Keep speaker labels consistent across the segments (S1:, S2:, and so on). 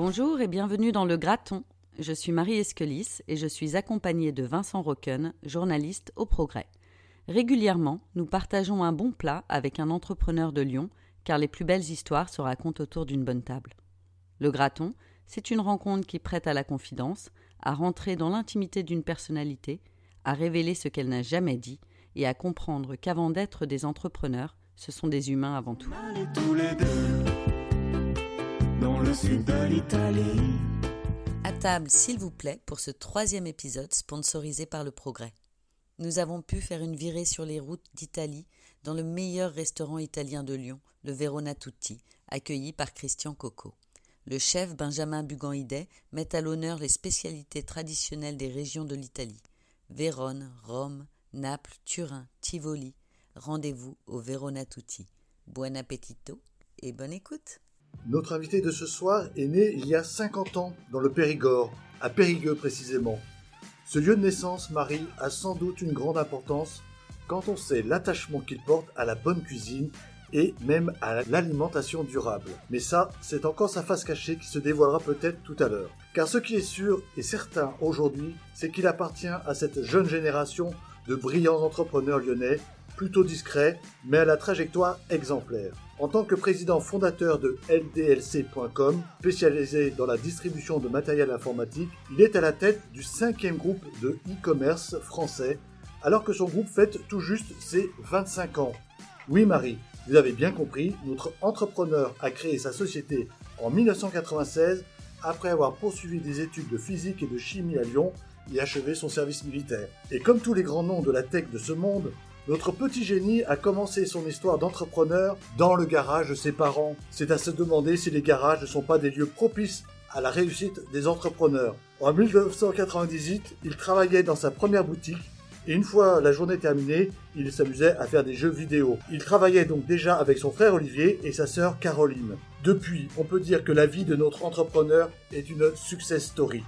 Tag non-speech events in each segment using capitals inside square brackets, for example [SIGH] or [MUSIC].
S1: Bonjour et bienvenue dans Le Graton. Je suis Marie Esquelis et je suis accompagnée de Vincent Rocken, journaliste au Progrès. Régulièrement, nous partageons un bon plat avec un entrepreneur de Lyon, car les plus belles histoires se racontent autour d'une bonne table. Le Graton, c'est une rencontre qui prête à la confidence, à rentrer dans l'intimité d'une personnalité, à révéler ce qu'elle n'a jamais dit et à comprendre qu'avant d'être des entrepreneurs, ce sont des humains avant tout.
S2: allés tous les deux le sud de l'Italie.
S1: À table, s'il vous plaît, pour ce troisième épisode sponsorisé par le Progrès. Nous avons pu faire une virée sur les routes d'Italie dans le meilleur restaurant italien de Lyon, le Verona Tutti, accueilli par Christian Coco. Le chef Benjamin Bugan-Hidet met à l'honneur les spécialités traditionnelles des régions de l'Italie. Vérone, Rome, Naples, Turin, Tivoli. Rendez-vous au Verona Tutti. Buon appetito et bonne écoute.
S3: Notre invité de ce soir est né il y a 50 ans dans le Périgord, à Périgueux précisément. Ce lieu de naissance, Marie, a sans doute une grande importance quand on sait l'attachement qu'il porte à la bonne cuisine et même à l'alimentation durable. Mais ça, c'est encore sa face cachée qui se dévoilera peut-être tout à l'heure. Car ce qui est sûr et certain aujourd'hui, c'est qu'il appartient à cette jeune génération de brillants entrepreneurs lyonnais, plutôt discrets, mais à la trajectoire exemplaire. En tant que président fondateur de LDLC.com, spécialisé dans la distribution de matériel informatique, il est à la tête du cinquième groupe de e-commerce français, alors que son groupe fête tout juste ses 25 ans. Oui Marie, vous avez bien compris, notre entrepreneur a créé sa société en 1996 après avoir poursuivi des études de physique et de chimie à Lyon et achevé son service militaire. Et comme tous les grands noms de la tech de ce monde, notre petit génie a commencé son histoire d'entrepreneur dans le garage de ses parents. C'est à se demander si les garages ne sont pas des lieux propices à la réussite des entrepreneurs. En 1998, il travaillait dans sa première boutique et une fois la journée terminée, il s'amusait à faire des jeux vidéo. Il travaillait donc déjà avec son frère Olivier et sa sœur Caroline. Depuis, on peut dire que la vie de notre entrepreneur est une success story.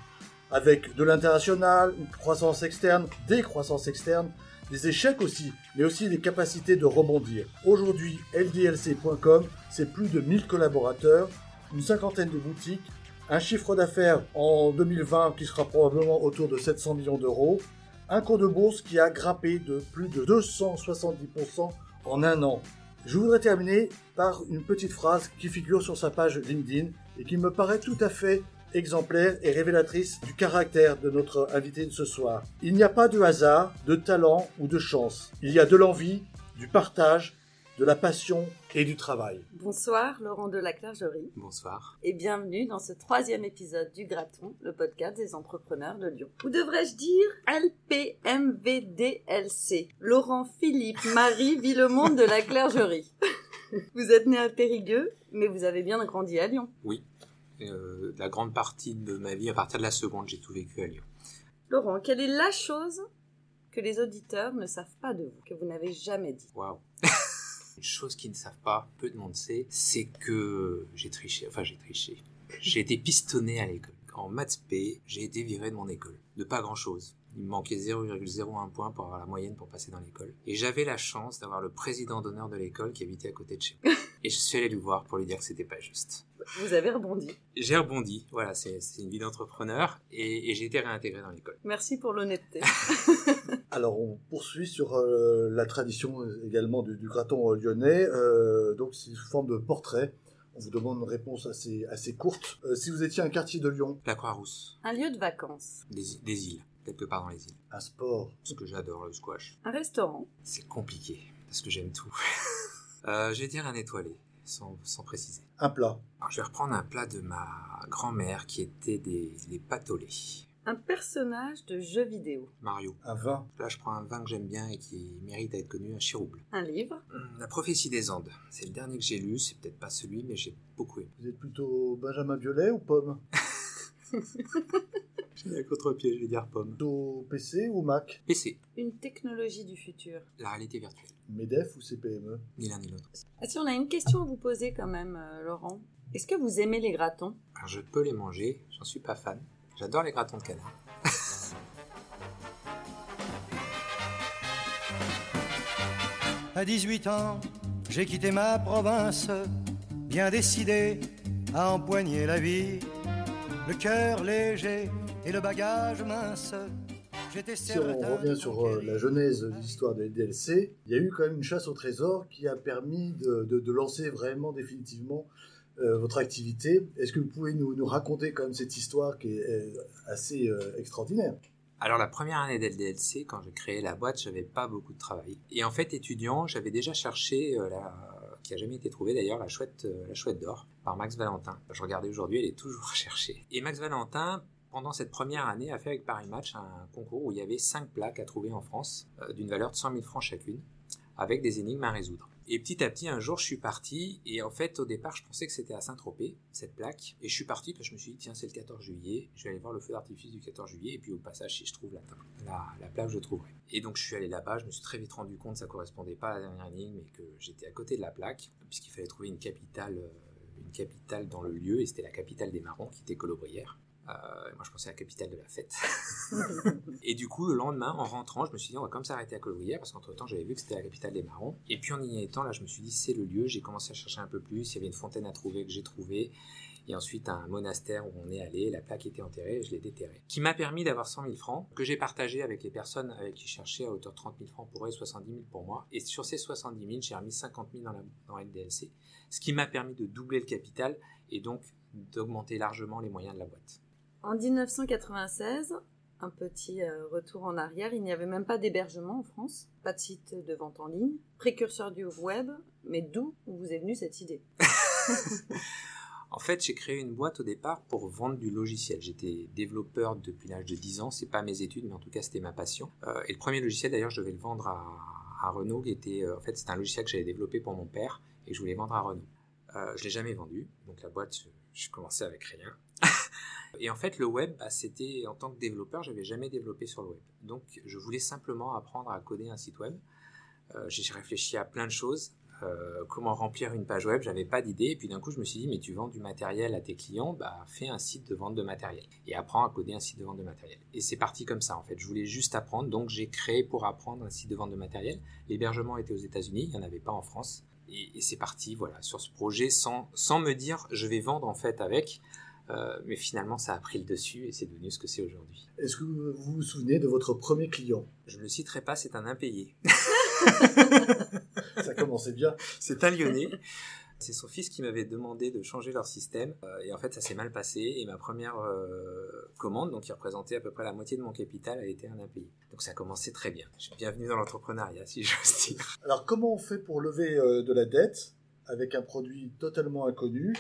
S3: Avec de l'international, une croissance externe, des croissances externes, des échecs aussi, mais aussi des capacités de rebondir. Aujourd'hui, LDLC.com, c'est plus de 1000 collaborateurs, une cinquantaine de boutiques, un chiffre d'affaires en 2020 qui sera probablement autour de 700 millions d'euros, un cours de bourse qui a grimpé de plus de 270% en un an. Je voudrais terminer par une petite phrase qui figure sur sa page LinkedIn et qui me paraît tout à fait exemplaire et révélatrice du caractère de notre invité de ce soir. Il n'y a pas de hasard, de talent ou de chance. Il y a de l'envie, du partage, de la passion et du travail.
S1: Bonsoir Laurent de la Clergerie
S4: Bonsoir.
S1: et bienvenue dans ce troisième épisode du Graton, le podcast des entrepreneurs de Lyon. Ou devrais-je dire LPMVDLC Laurent Philippe Marie Villemonde de la Clergerie. [LAUGHS] vous êtes né à Périgueux, mais vous avez bien grandi à Lyon.
S4: Oui. Euh, la grande partie de ma vie, à partir de la seconde, j'ai tout vécu à Lyon.
S1: Laurent, quelle est la chose que les auditeurs ne savent pas de vous, que vous n'avez jamais dit?
S4: Waouh. [LAUGHS] Une chose qu'ils ne savent pas, peu de monde sait, c'est que j'ai triché. Enfin, j'ai triché. J'ai été pistonné à l'école. En maths P, j'ai été viré de mon école. De pas grand chose. Il me manquait 0,01 point pour avoir la moyenne pour passer dans l'école. Et j'avais la chance d'avoir le président d'honneur de l'école qui habitait à côté de chez moi. [LAUGHS] Et je suis allé lui voir pour lui dire que c'était pas juste.
S1: Vous avez rebondi.
S4: J'ai rebondi, voilà, c'est une vie d'entrepreneur, et, et j'ai été réintégré dans l'école.
S1: Merci pour l'honnêteté. [LAUGHS]
S3: Alors on poursuit sur euh, la tradition euh, également du, du graton euh, lyonnais, euh, donc c'est sous forme de portrait. On vous demande une réponse assez, assez courte. Euh, si vous étiez un quartier de Lyon,
S4: La Croix-Rousse,
S1: Un lieu de vacances.
S4: des, des îles, quelque part dans les îles.
S3: un sport,
S4: Parce que j'adore le squash.
S1: Un restaurant.
S4: C'est compliqué, parce que j'aime tout. [LAUGHS] euh, je vais dire un étoilé, sans, sans préciser.
S3: un plat,
S4: Alors, je vais reprendre un plat de ma grand-mère qui était des, des pâtes au lait.
S1: Un personnage de jeu vidéo.
S4: Mario.
S3: Un vin.
S4: Là, je prends un vin que j'aime bien et qui mérite d'être connu, un chirouble.
S1: Un livre.
S4: Hum, La prophétie des Andes. C'est le dernier que j'ai lu, c'est peut-être pas celui, mais j'ai beaucoup aimé.
S3: Vous êtes plutôt Benjamin Violet ou Pomme? [LAUGHS]
S4: J'ai un contre-pied, je vais dire pomme.
S3: Plutôt PC ou Mac
S4: PC,
S1: Une technologie du futur.
S4: la réalité virtuelle.
S3: MEDEF ou CPME
S4: Ni l'un ni l'autre.
S1: Ah, si, on a une question à vous poser quand même, euh, Laurent. Est-ce que vous aimez les gratons?
S4: Alors, je peux les manger, j'en suis pas fan. J'adore les gratons de canard. [LAUGHS]
S5: À 18 ans, j'ai quitté ma province, bien décidé à empoigner la vie. Le cœur léger et le bagage mince. J'étais
S3: Si on revient
S5: de
S3: sur euh, la genèse de l'histoire des DLC, il y a eu quand même une chasse au trésor qui a permis de, de- de lancer vraiment définitivement euh, votre activité. Est-ce que vous pouvez nous, nous raconter quand même cette histoire qui est euh, assez euh, extraordinaire?
S4: Alors la première année d'LDLC, quand j'ai créé la boîte, j'avais pas beaucoup de travail. Et en fait, étudiant, j'avais déjà cherché euh, la qui a jamais été trouvée d'ailleurs, la chouette, euh, la chouette d'or par Max Valentin. Je regardais aujourd'hui, elle est toujours recherchée. Et Max Valentin, pendant cette première année, a fait avec Paris Match un concours où il y avait cinq plaques à trouver en France euh, d'une valeur de 100 000 francs chacune, avec des énigmes à résoudre. Et petit à petit, un jour, je suis parti, et en fait, au départ, je pensais que c'était à Saint-Tropez, cette plaque. Et je suis parti parce que je me suis dit, tiens, c'est le 14 juillet, je vais aller voir le feu d'artifice du 14 juillet, et puis au passage, si je trouve la, la, la plaque, je trouverai. Et donc, je suis allé là-bas, je me suis très vite rendu compte que ça correspondait pas à la dernière énigme, et que j'étais à côté de la plaque, puisqu'il fallait trouver une capitale, euh, une capitale dans le lieu, et c'était la capitale des marrons, qui était Colobrières. Euh, moi, je pensais à la capitale de la fête. [LAUGHS] et du coup, le lendemain, en rentrant, je me suis dit, on va comme s'arrêter à Colobrières, parce qu'entre temps, j'avais vu que c'était la capitale des marrons. Et puis, en y étant, là, je me suis dit, c'est le lieu. J'ai commencé à chercher un peu plus. Il y avait une fontaine à trouver que j'ai trouvé. Et ensuite, un monastère où on est allé. La plaque était enterrée et je l'ai déterrée. Qui m'a permis d'avoir 100 000 francs, que j'ai partagé avec les personnes avec qui je cherchais à hauteur de 30 000 francs pour eux et 70 000 pour moi. Et sur ces 70 000, j'ai remis 50 000 dans, la, dans LDLC. Ce qui m'a permis de doubler le capital et donc d'augmenter largement les moyens de la boîte.
S1: En 1996, un petit euh, retour en arrière, il n'y avait même pas d'hébergement en France, pas de site de vente en ligne, précurseur du web, mais d'où vous est venue cette idée? [LAUGHS]
S4: En fait, j'ai créé une boîte au départ pour vendre du logiciel. J'étais développeur depuis l'âge de 10 ans. C'est pas mes études, mais en tout cas, c'était ma passion. Euh, et le premier logiciel, d'ailleurs, je devais le vendre à, Renault, qui était, euh, en fait, un logiciel que j'avais développé pour mon père et que je voulais vendre à Renault. Euh, je l'ai jamais vendu. Donc la boîte, je, je commençais avec rien. Et en fait, le web, bah, c'était en tant que développeur, j'avais jamais développé sur le web. Donc, je voulais simplement apprendre à coder un site web. Euh, j'ai réfléchi à plein de choses. Euh, comment remplir une page web, j'avais pas d'idée. Et puis d'un coup, je me suis dit, mais tu vends du matériel à tes clients, bah fais un site de vente de matériel et apprends à coder un site de vente de matériel. Et c'est parti comme ça en fait. Je voulais juste apprendre, donc j'ai créé pour apprendre un site de vente de matériel. L'hébergement était aux États-Unis, il n'y en avait pas en France. Et, c'est parti, voilà, sur ce projet sans me dire, je vais vendre en fait avec. Euh, mais finalement, ça a pris le dessus et c'est devenu ce que c'est aujourd'hui.
S3: Est-ce que vous vous souvenez de votre premier client?
S4: Je ne le citerai pas, c'est un impayé. [LAUGHS] [LAUGHS]
S3: Ça commençait bien.
S4: C'est un Lyonnais. C'est son fils qui m'avait demandé de changer leur système. Euh, et en fait, ça s'est mal passé. Et ma première euh, commande, donc qui représentait à peu près la moitié de mon capital, a été un impayé. Donc ça a commencé très bien. Je suis bienvenu dans l'entrepreneuriat, si j'ose dire.
S3: Alors comment on fait pour lever de la dette avec un produit totalement inconnu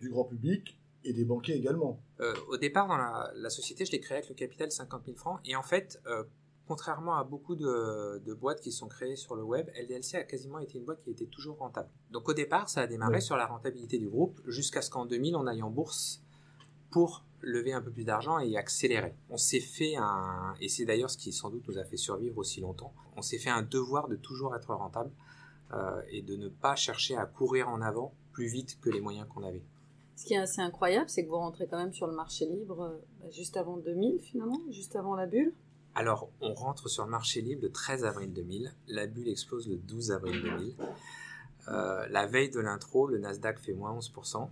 S3: du grand public et des banquiers également
S4: Euh, au départ, dans la, la société, je l'ai créée avec le capital de 50 000 francs. Et en fait, euh, contrairement à beaucoup de, de boîtes qui sont créées sur le web, LDLC a quasiment été une boîte qui était toujours rentable. Donc au départ, ça a démarré
S3: Oui.
S4: sur la rentabilité du groupe jusqu'à ce qu'en 2000, on aille en bourse pour lever un peu plus d'argent et accélérer. On s'est fait un, et c'est d'ailleurs ce qui sans doute nous a fait survivre aussi longtemps, on s'est fait un devoir de toujours être rentable euh, et de ne pas chercher à courir en avant plus vite que les moyens qu'on avait.
S1: Ce qui est assez incroyable, c'est que vous rentrez quand même sur le marché libre euh, bah, juste avant 2000 finalement, juste avant la bulle.
S4: Alors, on rentre sur le marché libre le 13 avril 2000. La bulle explose le 12 avril 2000. Euh, la veille de l'intro, le Nasdaq fait moins 11%.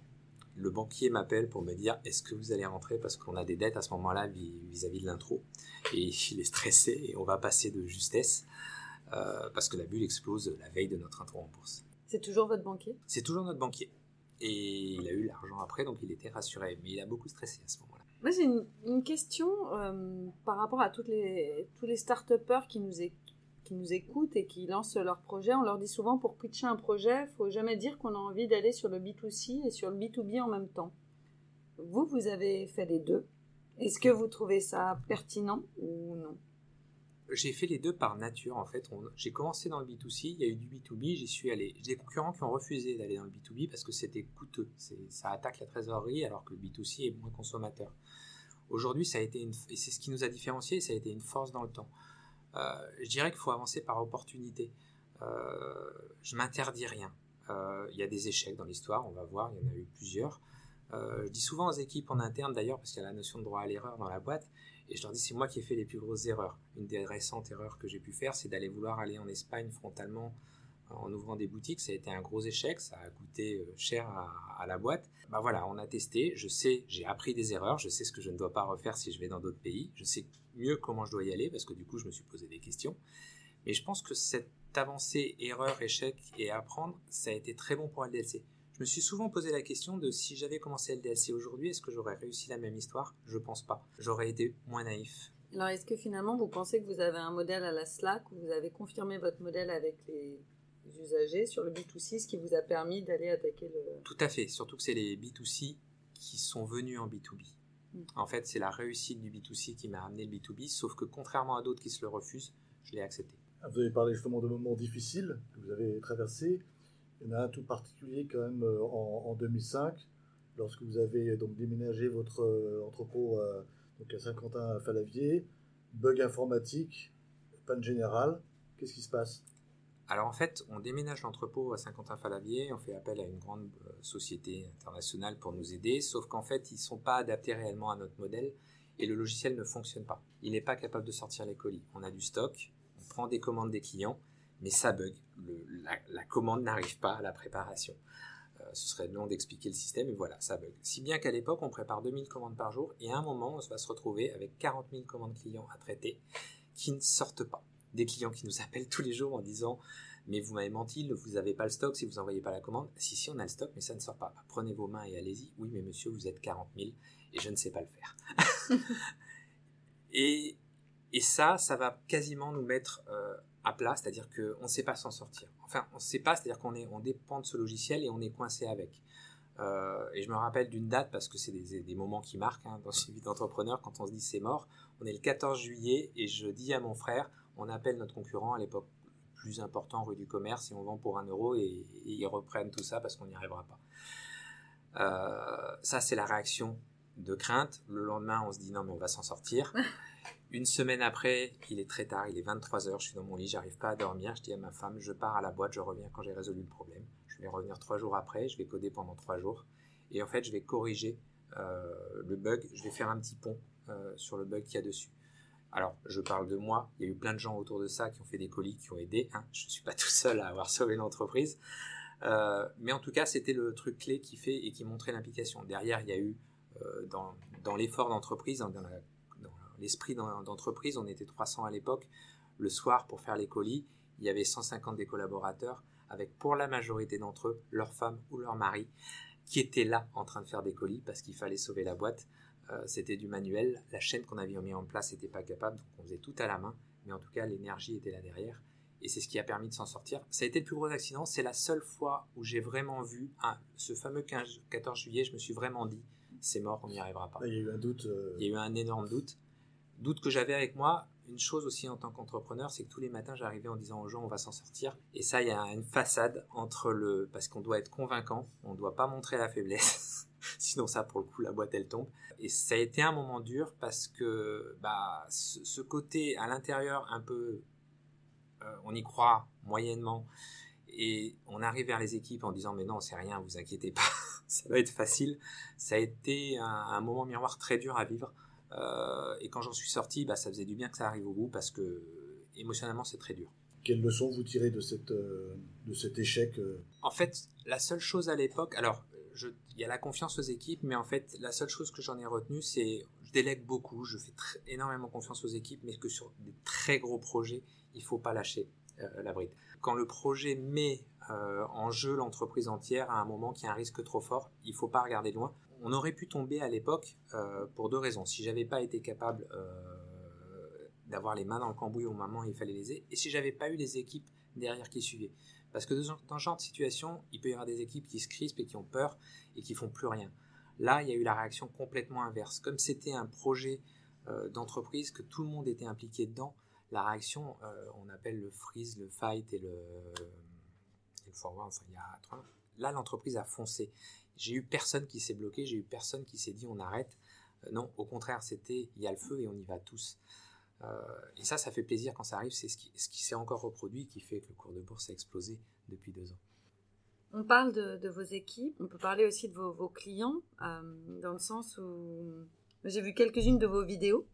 S4: Le banquier m'appelle pour me dire est-ce que vous allez rentrer? Parce qu'on a des dettes à ce moment-là vis- vis-à-vis de l'intro. Et [LAUGHS] il est stressé et on va passer de justesse euh, parce que la bulle explose la veille de notre intro en bourse.
S1: C'est toujours votre banquier?
S4: C'est toujours notre banquier. Et il a eu l'argent après, donc il était rassuré. Mais il a beaucoup stressé à ce moment-là.
S1: Moi, j'ai une, question euh, par rapport à toutes les, tous les start-upers qui nous, qui nous écoutent et qui lancent leur projet. On leur dit souvent pour pitcher un projet, faut jamais dire qu'on a envie d'aller sur le B2C et sur le B2B en même temps. Vous, vous avez fait les deux.
S6: Est-ce que vous trouvez ça pertinent ou non?
S4: J'ai fait les deux par nature en fait. J'ai commencé dans le B2C, il y a eu du B2B, j'y suis allé. J'ai des concurrents qui ont refusé d'aller dans le B2B parce que c'était coûteux. Ça attaque la trésorerie alors que le B2C est moins consommateur. Aujourd'hui, ça a été une, et c'est ce qui nous a différenciés, ça a été une force dans le temps. Euh, je dirais qu'il faut avancer par opportunité. Euh, je m'interdis rien. Euh, Il y a des échecs dans l'histoire, on va voir, il y en a eu plusieurs. Je dis souvent aux équipes en interne d'ailleurs, parce qu'il y a la notion de droit à l'erreur dans la boîte, et je leur dis c'est moi qui ai fait les plus grosses erreurs. Une des récentes erreurs que j'ai pu faire, c'est d'aller vouloir aller en Espagne frontalement euh, en ouvrant des boutiques. Ça a été un gros échec, ça a coûté euh, cher à, la boîte. Bah voilà, on a testé, je sais, j'ai appris des erreurs, je sais ce que je ne dois pas refaire si je vais dans d'autres pays, je sais mieux comment je dois y aller, parce que du coup je me suis posé des questions. Mais je pense que cette avancée erreur, échec et apprendre, ça a été très bon pour LDLC. Je me suis souvent posé la question de si j'avais commencé LDLC aujourd'hui, est-ce que j'aurais réussi la même histoire? Je pense pas. J'aurais été moins naïf.
S6: Alors, est-ce que finalement, vous pensez que vous avez un modèle à la Slack ou vous avez confirmé votre modèle avec les usagers sur le B2C, ce qui vous a permis d'aller attaquer le...
S4: Tout à fait, surtout que c'est les B2C qui sont venus en B2B.
S6: Mm.
S4: En fait, c'est la réussite du B2C qui m'a amené le B2B, sauf que contrairement à d'autres qui se le refusent, je l'ai accepté.
S3: Vous avez parlé justement de moments difficiles que vous avez traversés. Il y en a un tout particulier quand même euh, en, en 2005, lorsque vous avez donc déménagé votre euh, entrepôt euh, donc à Saint-Quentin à Falavier, bug informatique, panne générale. Qu'est-ce qui se passe?
S4: Alors en fait, on déménage l'entrepôt à Saint-Quentin-Falavier, on fait appel à une grande euh, société internationale pour nous aider, sauf qu'en fait, ils ne sont pas adaptés réellement à notre modèle et le logiciel ne fonctionne pas. Il n'est pas capable de sortir les colis. On a du stock, on prend des commandes des clients, mais ça bug. La commande n'arrive pas à la préparation. Ce serait long d'expliquer le système, et voilà, ça bug. Si bien qu'à l'époque, on prépare 2000 commandes par jour, et à un moment, on va se retrouver avec 40 000 commandes clients à traiter qui ne sortent pas. Des clients qui nous appellent tous les jours en disant mais vous m'avez menti, vous n'avez pas le stock si vous n'envoyez pas la commande. Si, si, on a le stock, mais ça ne sort pas. Bah, prenez vos mains et allez-y. Oui, mais monsieur, vous êtes 40 000 et je ne sais pas le faire. [LAUGHS] et, et ça, ça va quasiment nous mettre euh, à plat, c'est-à-dire qu'on ne sait pas s'en sortir. Enfin, on ne sait pas, c'est-à-dire qu'on est, on dépend de ce logiciel et on est coincé avec. Euh, et je me rappelle d'une date parce que c'est des, moments qui marquent hein, dans une vie d'entrepreneur quand on se dit c'est mort. On est le 14 juillet et je dis à mon frère, on appelle notre concurrent à l'époque plus important rue du commerce et on vend pour un euro et, et ils reprennent tout ça parce qu'on n'y arrivera pas. Euh, ça c'est la réaction de crainte. Le lendemain on se dit non mais on va s'en sortir. [LAUGHS] Une semaine après, il est très tard, il est 23h, je suis dans mon lit, j'arrive pas à dormir, je dis à ma femme, je pars à la boîte, je reviens quand j'ai résolu le problème. Je vais revenir trois jours après, je vais coder pendant trois jours. Et en fait, je vais corriger euh, le bug, je vais faire un petit pont euh, sur le bug qu'il y a dessus. Alors, je parle de moi, il y a eu plein de gens autour de ça qui ont fait des colis, qui ont aidé. Hein. Je ne suis pas [LAUGHS] tout seul à avoir sauvé l'entreprise. Euh, mais en tout cas, c'était le truc clé qui fait et qui montrait l'implication. Derrière, il y a eu, dans, dans l'effort d'entreprise, dans, la, l'esprit d'entreprise, on était 300 à l'époque. Le soir, pour faire les colis, il y avait 150 des collaborateurs avec pour la majorité d'entre eux leur femme ou leur mari qui étaient là en train de faire des colis parce qu'il fallait sauver la boîte. Euh, c'était du manuel, la chaîne qu'on avait mis en place n'était pas capable, donc on faisait tout à la main, mais en tout cas l'énergie était là derrière et c'est ce qui a permis de s'en sortir. Ça a été le plus gros accident, c'est la seule fois où j'ai vraiment vu hein, ce fameux 15, 14 juillet, je me suis vraiment dit c'est mort, on n'y arrivera pas.
S3: Il y a eu un doute. euh,
S4: Il y a eu un énorme doute. Doute que j'avais avec moi. Une chose aussi en tant qu'entrepreneur, c'est que tous les matins, j'arrivais en disant aux gens, on va s'en sortir. Et ça, il y a une façade entre le, parce qu'on doit être convaincant, on ne doit pas montrer la faiblesse. [LAUGHS] Sinon, ça, pour le coup, la boîte, elle tombe. Et ça a été un moment dur parce que, bah, ce, côté à l'intérieur un peu, euh, on y croit moyennement. Et on arrive vers les équipes en disant, mais non, c'est rien, vous inquiétez pas, [LAUGHS] ça va être facile. Ça a été un moment miroir très dur à vivre. Euh, et quand j'en suis sorti, bah, ça faisait du bien que ça arrive au bout parce que émotionnellement c'est très dur.
S3: Quelle leçon vous tirez de, cette, euh, de cet échec euh?
S4: En fait, la seule chose à l'époque, alors il y a la confiance aux équipes, mais en fait la seule chose que j'en ai retenue, c'est je délègue beaucoup, je fais très, énormément confiance aux équipes, mais que sur des très gros projets, il faut pas lâcher euh, la bride. Quand le projet met euh, en jeu l'entreprise entière à un moment qui a un risque trop fort, il faut pas regarder loin. On aurait pu tomber à l'époque euh, pour deux raisons. Si j'avais pas été capable euh, d'avoir les mains dans le cambouis au moment où il fallait les aider, et si j'avais pas eu les équipes derrière qui suivaient. Parce que dans ce genre de situation, il peut y avoir des équipes qui se crispent et qui ont peur et qui font plus rien. Là, il y a eu la réaction complètement inverse. Comme c'était un projet euh, d'entreprise, que tout le monde était impliqué dedans, la réaction, on appelle le freeze, le fight et le, forward, il y a trois- Là, l'entreprise a foncé. J'ai eu personne qui s'est bloqué, j'ai eu personne qui s'est dit on arrête. Euh, non, au contraire, c'était il y a le feu et on y va tous. Euh, et ça, ça fait plaisir quand ça arrive. C'est ce qui, ce qui s'est encore reproduit qui fait que le cours de bourse a explosé depuis deux ans.
S6: On parle de, de vos équipes, on peut parler aussi de vos, vos clients, euh, dans le sens où j'ai vu quelques-unes de vos vidéos,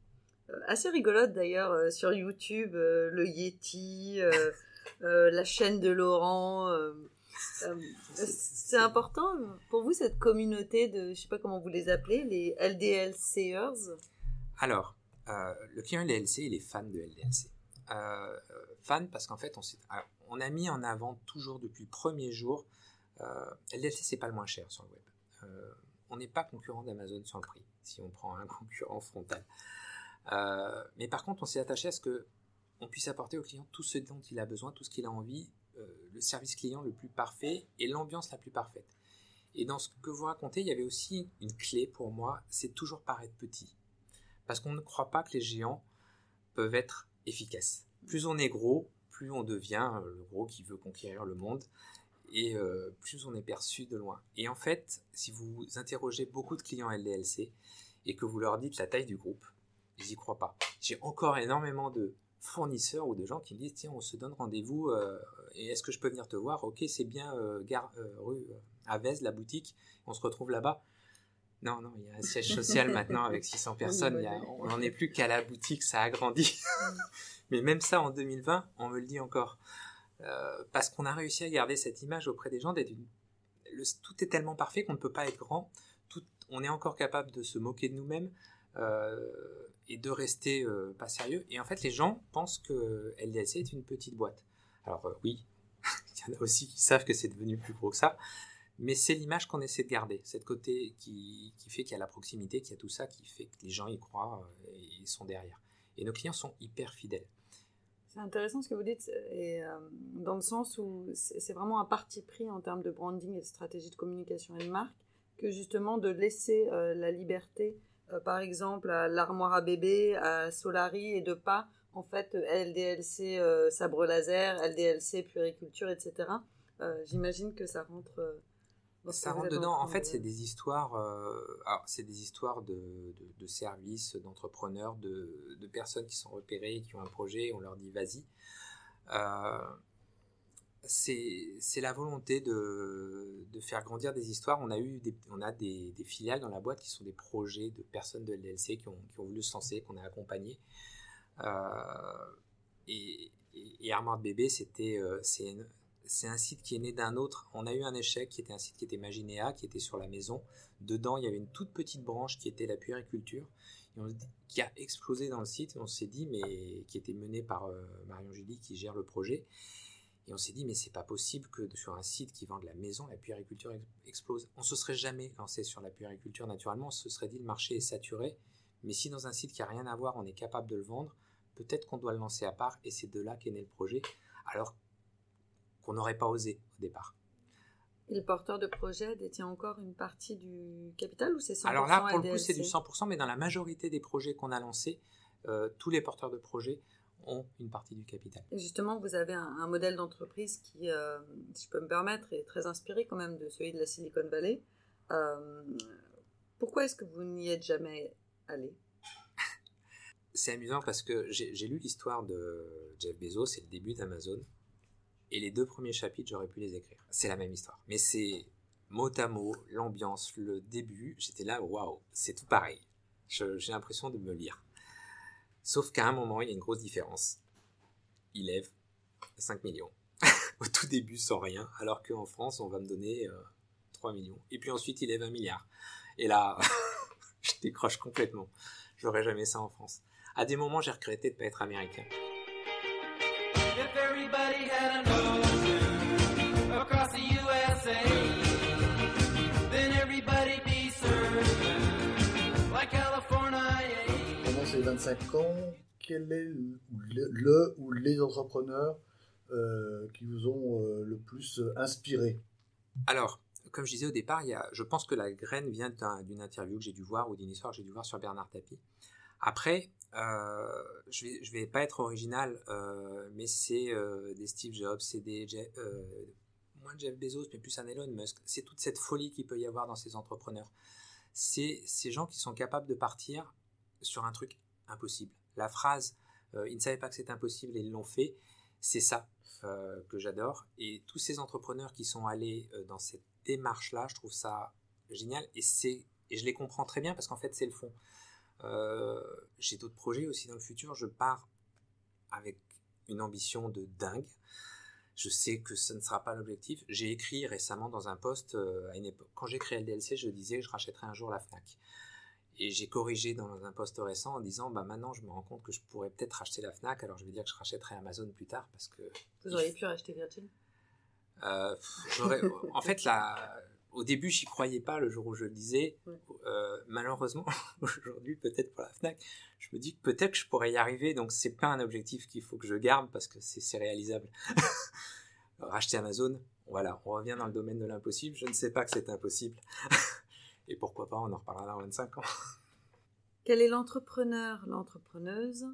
S6: assez rigolotes d'ailleurs, sur YouTube, le Yeti, [LAUGHS] la chaîne de Laurent. Euh, c'est important pour vous cette communauté de, je sais pas comment vous les appelez, les LDLCers
S4: Alors, euh, le client LDLC, il est fan de LDLC. Euh, fan parce qu'en fait, on, alors, on a mis en avant toujours depuis le premier jour, euh, LDLC, c'est pas le moins cher sur le web. On n'est pas concurrent d'Amazon sur le prix, si on prend un [LAUGHS] concurrent frontal. Mais par contre, on s'est attaché à ce que on puisse apporter au client tout ce dont il a besoin, tout ce qu'il a envie, le service client le plus parfait et l'ambiance la plus parfaite. Et dans ce que vous racontez, il y avait aussi une clé pour moi, c'est toujours paraître petit. Parce qu'on ne croit pas que les géants peuvent être efficaces. Plus on est gros, plus on devient euh, le gros qui veut conquérir le monde, et euh, plus on est perçu de loin. Et en fait, si vous interrogez beaucoup de clients LDLC et que vous leur dites la taille du groupe, ils n'y croient pas. J'ai encore énormément de fournisseurs ou de gens qui me disent tiens on se donne rendez-vous euh, et est-ce que je peux venir te voir? Ok c'est bien euh, gare, euh, rue euh, Avez la boutique. On se retrouve là-bas. Non non il y a un siège social [LAUGHS] maintenant avec 600 personnes. Il y a- on n'en est plus qu'à la boutique ça a grandi [LAUGHS] mais même ça en 2020 on me le dit encore. Euh, parce qu'on a réussi à garder cette image auprès des gens d'être une- le- tout est tellement parfait qu'on ne peut pas être grand. Tout, on est encore capable de se moquer de nous-mêmes euh, et de rester euh, pas sérieux. Et en fait, les gens pensent que LDLC est une petite boîte. Alors euh, oui, [LAUGHS] il y en a aussi qui savent que c'est devenu plus gros que ça, mais c'est l'image qu'on essaie de garder, cette côté qui, qui fait qu'il y a la proximité, qu'il y a tout ça, qui fait que les gens y croient euh, et ils sont derrière. Et nos clients sont hyper fidèles.
S6: C'est intéressant ce que vous dites, et, euh, dans le sens où c'est vraiment un parti pris en termes de branding et de stratégie de communication et de marque, que justement de laisser la liberté, par exemple à l'armoire à bébé, à Solari, et de pas en fait LDLC euh, sabre laser, LDLC puériculture, etc. Euh, J'imagine que ça rentre. euh, dans
S4: Ça rentre dedans. En fait,
S6: de-
S4: c'est des histoires. alors, c'est des histoires de, de, de services, d'entrepreneurs, de, de personnes qui sont repérées, qui ont un projet. On leur dit vas-y. C'est la volonté de, de faire grandir des histoires. On a eu des, on a des, des filiales dans la boîte qui sont des projets de personnes de LDLC qui ont, qui ont voulu se lancer, qu'on a accompagné. Euh, et, et, bébé, c'était euh, c'est un site qui est né d'un autre. On a eu un échec qui était un site qui était Maginéa, qui était sur la maison. Dedans, il y avait une toute petite branche qui était la puériculture, qui a explosé dans le site. On s'est dit, mais qui était menée par euh, Marion Julie qui gère le projet. Et on s'est dit, mais c'est pas possible que sur un site qui vend de la maison, la puériculture ex- explose. On se serait jamais lancé sur la puériculture naturellement. On se serait dit, le marché est saturé. Mais si dans un site qui a rien à voir, on est capable de le vendre, peut-être qu'on doit le lancer à part. Et c'est de là qu'est né le projet. Alors qu'on n'aurait pas osé au départ.
S6: Et le porteur de projet détient encore une partie du capital ou c'est 100%
S4: Alors là, pour le coup, c'est du 100%, mais dans la majorité des projets qu'on a lancés, euh, tous les porteurs de projets ont une partie du capital.
S6: Et justement, vous avez un, un modèle d'entreprise qui, euh, si je peux me permettre, est très inspiré quand même de celui de la Silicon Valley. Euh, pourquoi est-ce que vous n'y êtes jamais allé?
S4: C'est amusant parce que j'ai lu l'histoire de Jeff Bezos, c'est le début d'Amazon, et les deux premiers chapitres, j'aurais pu les écrire. C'est la même histoire. Mais c'est mot à mot, l'ambiance, le début, j'étais là, waouh, c'est tout pareil. J'ai l'impression de me lire. Sauf qu'à un moment, il y a une grosse différence. Il lève 5 millions. [LAUGHS] Au tout début, sans rien, alors qu'en France, on va me donner euh, 3 millions. Et puis ensuite, il lève un milliard. Et là, [LAUGHS] je décroche complètement. J'aurais jamais ça en France. À des moments, j'ai regretté de pas être américain.
S7: If everybody had an ocean across the USA, then everybody'd be served like California.
S3: Pendant ces 25 ans, quel est le, ou les entrepreneurs euh, qui vous ont euh, le plus euh, inspiré?
S4: Alors, comme je disais au départ, il y a, je pense que la graine vient d'un- d'une interview que j'ai dû voir ou d'une histoire que j'ai dû voir sur Bernard Tapie. Après, euh, je vais, vais pas être original, euh, mais c'est euh, des Steve Jobs, c'est des Je- euh, moins Jeff Bezos, mais plus un Elon Musk. C'est toute cette folie qu'il peut y avoir dans ces entrepreneurs. C'est ces gens qui sont capables de partir sur un truc impossible. La phrase ils ne savaient pas que c'était impossible et ils l'ont fait, c'est ça que j'adore. Et tous ces entrepreneurs qui sont allés dans cette démarche-là, je trouve ça génial et je les comprends très bien parce qu'en fait c'est le fond. Euh, J'ai d'autres projets aussi dans le futur. Je pars avec une ambition de dingue. Je sais que ce ne sera pas l'objectif. J'ai écrit récemment dans un post euh, à une époque. Quand j'ai créé LDLC, je disais que je rachèterais un jour la Fnac. Et j'ai corrigé dans un post récent en disant bah maintenant je me rends compte que je pourrais peut-être racheter la Fnac. Alors je vais dire que je rachèterai Amazon plus tard parce que
S6: Vous auriez pu racheter Virgin
S4: euh, en fait, là, au début, j'y croyais pas le jour où je le disais.
S6: Ouais.
S4: Euh, malheureusement, [LAUGHS] aujourd'hui, peut-être pour la Fnac, je me dis que peut-être que je pourrais y arriver. Donc, c'est pas un objectif qu'il faut que je garde parce que c'est c'est réalisable. [LAUGHS] Racheter Amazon, voilà, on revient dans le domaine de l'impossible. Je ne sais pas que c'est impossible. [LAUGHS] Et pourquoi pas, on en reparlera dans 25 ans.
S6: Quel est l'entrepreneur, l'entrepreneuse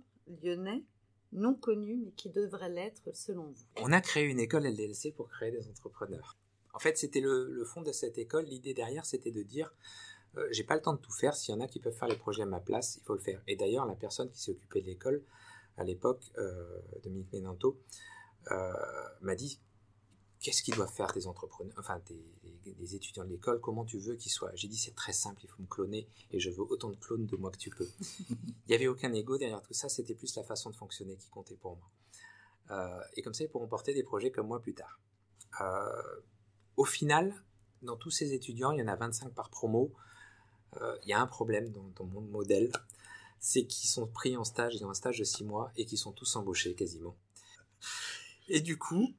S6: lyonnais non connu mais qui devrait l'être selon vous?
S4: On a créé une école LDLC pour créer des entrepreneurs. En fait, c'était le, le fond de cette école. L'idée derrière, c'était de dire euh, j'ai pas le temps de tout faire. S'il y en a qui peuvent faire les projets à ma place, il faut le faire. Et d'ailleurs, la personne qui s'est occupée de l'école à l'époque, euh, Dominique Ménanto, euh, m'a dit qu'est-ce qu'ils doivent faire des entrepreneurs, enfin des étudiants de l'école, comment tu veux qu'ils soient? J'ai dit c'est très simple, il faut me cloner et je veux autant de clones de moi que tu peux. [LAUGHS] Il n'y avait aucun ego derrière tout ça, c'était plus la façon de fonctionner qui comptait pour moi. Euh, et comme ça, ils pourront porter des projets comme moi plus tard. Euh, au final, dans tous ces étudiants, il y en a 25 par promo. Euh, il y a un problème dans, dans mon modèle, c'est qu'ils sont pris en stage, ils ont un stage de 6 mois et qu'ils sont tous embauchés quasiment. Et du coup,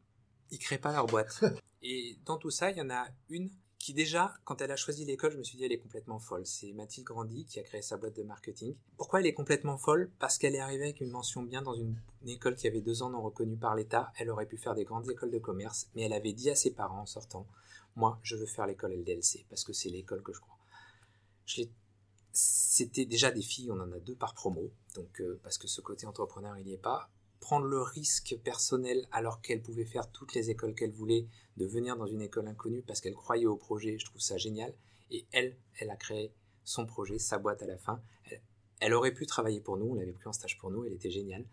S4: ils créent pas leur boîte. [LAUGHS] Et dans tout ça, il y en a une qui déjà, quand elle a choisi l'école, je me suis dit elle est complètement folle. C'est Mathilde Grandy qui a créé sa boîte de marketing. Pourquoi elle est complètement folle? Parce qu'elle est arrivée avec une mention bien dans une, école qui avait deux ans non reconnue par l'État. Elle aurait pu faire des grandes écoles de commerce, mais elle avait dit à ses parents en sortant, moi, je veux faire l'école LDLC parce que c'est l'école que je crois. C'était déjà des filles, on en a deux par promo, donc euh, parce que ce côté entrepreneur il n'y est pas. Prendre le risque personnel alors qu'elle pouvait faire toutes les écoles qu'elle voulait, de venir dans une école inconnue parce qu'elle croyait au projet, je trouve ça génial. Et elle, elle a créé son projet, sa boîte à la fin. Elle, aurait pu travailler pour nous, on l'avait pris en stage pour nous, elle était géniale.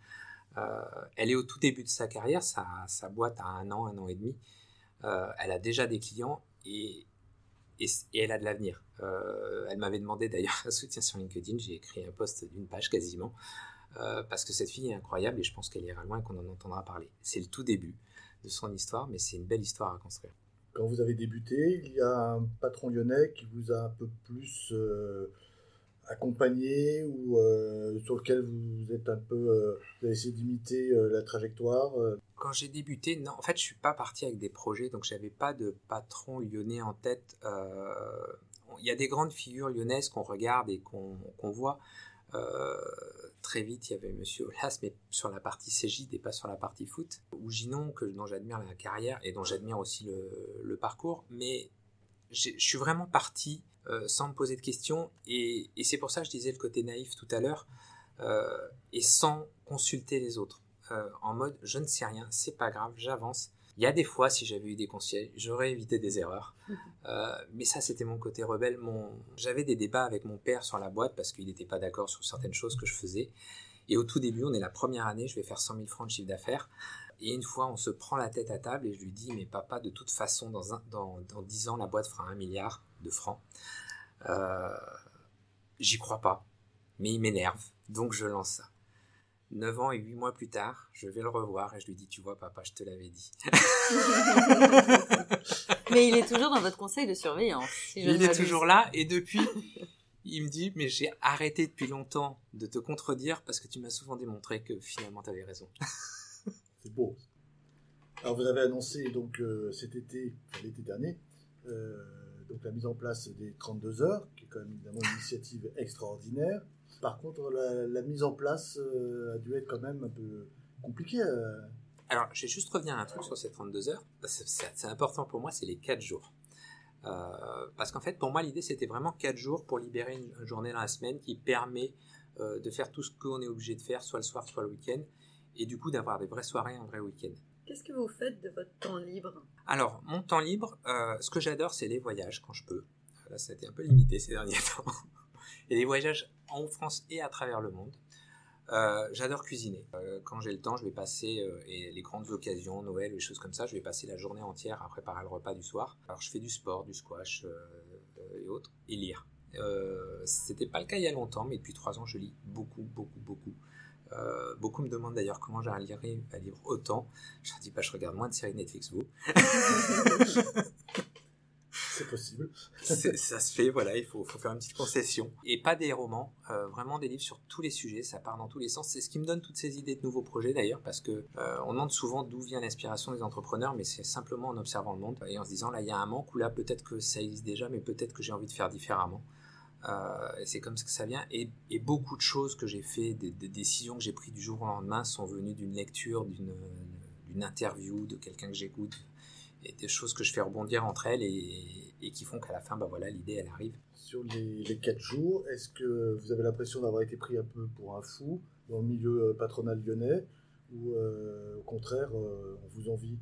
S4: Euh, elle est au tout début de sa carrière, sa, sa boîte a un an, un an et demi. Euh, elle a déjà des clients et, et, et elle a de l'avenir. Euh, elle m'avait demandé d'ailleurs [LAUGHS] un soutien sur LinkedIn, j'ai écrit un post d'une page quasiment, euh, parce que cette fille est incroyable et je pense qu'elle ira loin et qu'on en entendra parler. C'est le tout début de son histoire, mais c'est une belle histoire à construire.
S3: Quand vous avez débuté, il y a un patron lyonnais qui vous a un peu plus euh, accompagné ou euh, sur lequel vous êtes un peu, vous avez essayé d'imiter la trajectoire.
S4: Quand j'ai débuté, non, en fait, je suis pas parti avec des projets, donc j'avais pas de patron lyonnais en tête. Il y a des grandes figures lyonnaises qu'on regarde et qu'on qu'on voit. Euh, très vite, il y avait Monsieur Olas, mais sur la partie Cégide et pas sur la partie foot. Ou Ginon, que, dont j'admire la carrière et dont j'admire aussi le, parcours. Mais je suis vraiment parti euh, sans me poser de questions. Et, c'est pour ça que je disais le côté naïf tout à l'heure. euh, et sans consulter les autres. En mode, je ne sais rien, c'est pas grave, j'avance. Il y a des fois, si j'avais eu des conseils, j'aurais évité des erreurs. [LAUGHS] Euh, mais ça, c'était mon côté rebelle. Mon... J'avais des débats avec mon père sur la boîte parce qu'il n'était pas d'accord sur certaines choses que je faisais. Et au tout début, on est la première année, je vais faire 100 000 francs de chiffre d'affaires. Et une fois, on se prend la tête à table et je lui dis, mais papa, de toute façon, dans, un, dans, dans 10 ans, la boîte fera un milliard de francs. Euh, J'y crois pas, mais il m'énerve, donc je lance ça. 9 ans et 8 mois plus tard, je vais le revoir et je lui dis, tu vois, papa, je te l'avais dit. [LAUGHS] [LAUGHS]
S1: Mais il est toujours dans votre conseil de surveillance. si je ne
S4: il est toujours là et depuis, il me dit, mais j'ai arrêté depuis longtemps de te contredire parce que tu m'as souvent démontré que finalement tu avais raison. [LAUGHS]
S3: C'est beau. Alors vous avez annoncé donc euh, cet été, enfin, l'été dernier, euh, donc la mise en place des 32 heures, qui est quand même évidemment une initiative extraordinaire. Par contre, la, la mise en place euh, a dû être quand même un peu compliquée. euh.
S4: Alors, je vais juste revenir à un truc sur ces 32 heures. C'est c'est- important pour moi, c'est les 4 jours. Euh, parce qu'en fait, pour moi, l'idée, c'était vraiment 4 jours pour libérer une journée dans la semaine qui permet euh, de faire tout ce qu'on est obligé de faire, soit le soir, soit le week-end, et du coup d'avoir des vraies soirées, un vrai week-end.
S6: Qu'est-ce que vous faites de votre temps libre?
S4: Alors, mon temps libre, euh, ce que j'adore, c'est les voyages quand je peux. Là, ça a été un peu limité ces derniers [LAUGHS] temps. Et les voyages en France et à travers le monde. Euh, j'adore cuisiner. Euh, quand j'ai le temps, je vais passer, euh, et les grandes occasions, Noël, les choses comme ça, je vais passer la journée entière à préparer le repas du soir. Alors je fais du sport, du squash et autres, et lire. C'était pas le cas il y a longtemps, mais depuis trois ans, je lis beaucoup, beaucoup, beaucoup. Beaucoup me demandent d'ailleurs comment j'arrive à lire, autant. Je leur dis, bah, je regarde moins de séries Netflix, vous. [LAUGHS] [LAUGHS]
S3: C'est possible.
S4: Ça se fait, voilà, il faut, faire une petite concession. Et pas des romans, euh, vraiment des livres sur tous les sujets, ça part dans tous les sens. C'est ce qui me donne toutes ces idées de nouveaux projets d'ailleurs, parce que euh, demande souvent d'où vient l'inspiration des entrepreneurs, mais c'est simplement en observant le monde et en se disant là il y a un manque ou là peut-être que ça existe déjà, mais peut-être que j'ai envie de faire différemment. Euh, c'est comme ça que ça vient. Et, beaucoup de choses que j'ai fait, des, décisions que j'ai prises du jour au lendemain sont venues d'une lecture, d'une interview, de quelqu'un que j'écoute, et des choses que je fais rebondir entre elles et, et qui font qu'à la fin, bah voilà, l'idée elle arrive.
S3: Sur les, les 4 jours, est-ce que vous avez l'impression d'avoir été pris un peu pour un fou dans le milieu euh, patronal lyonnais ou euh, au contraire, euh, on vous envie?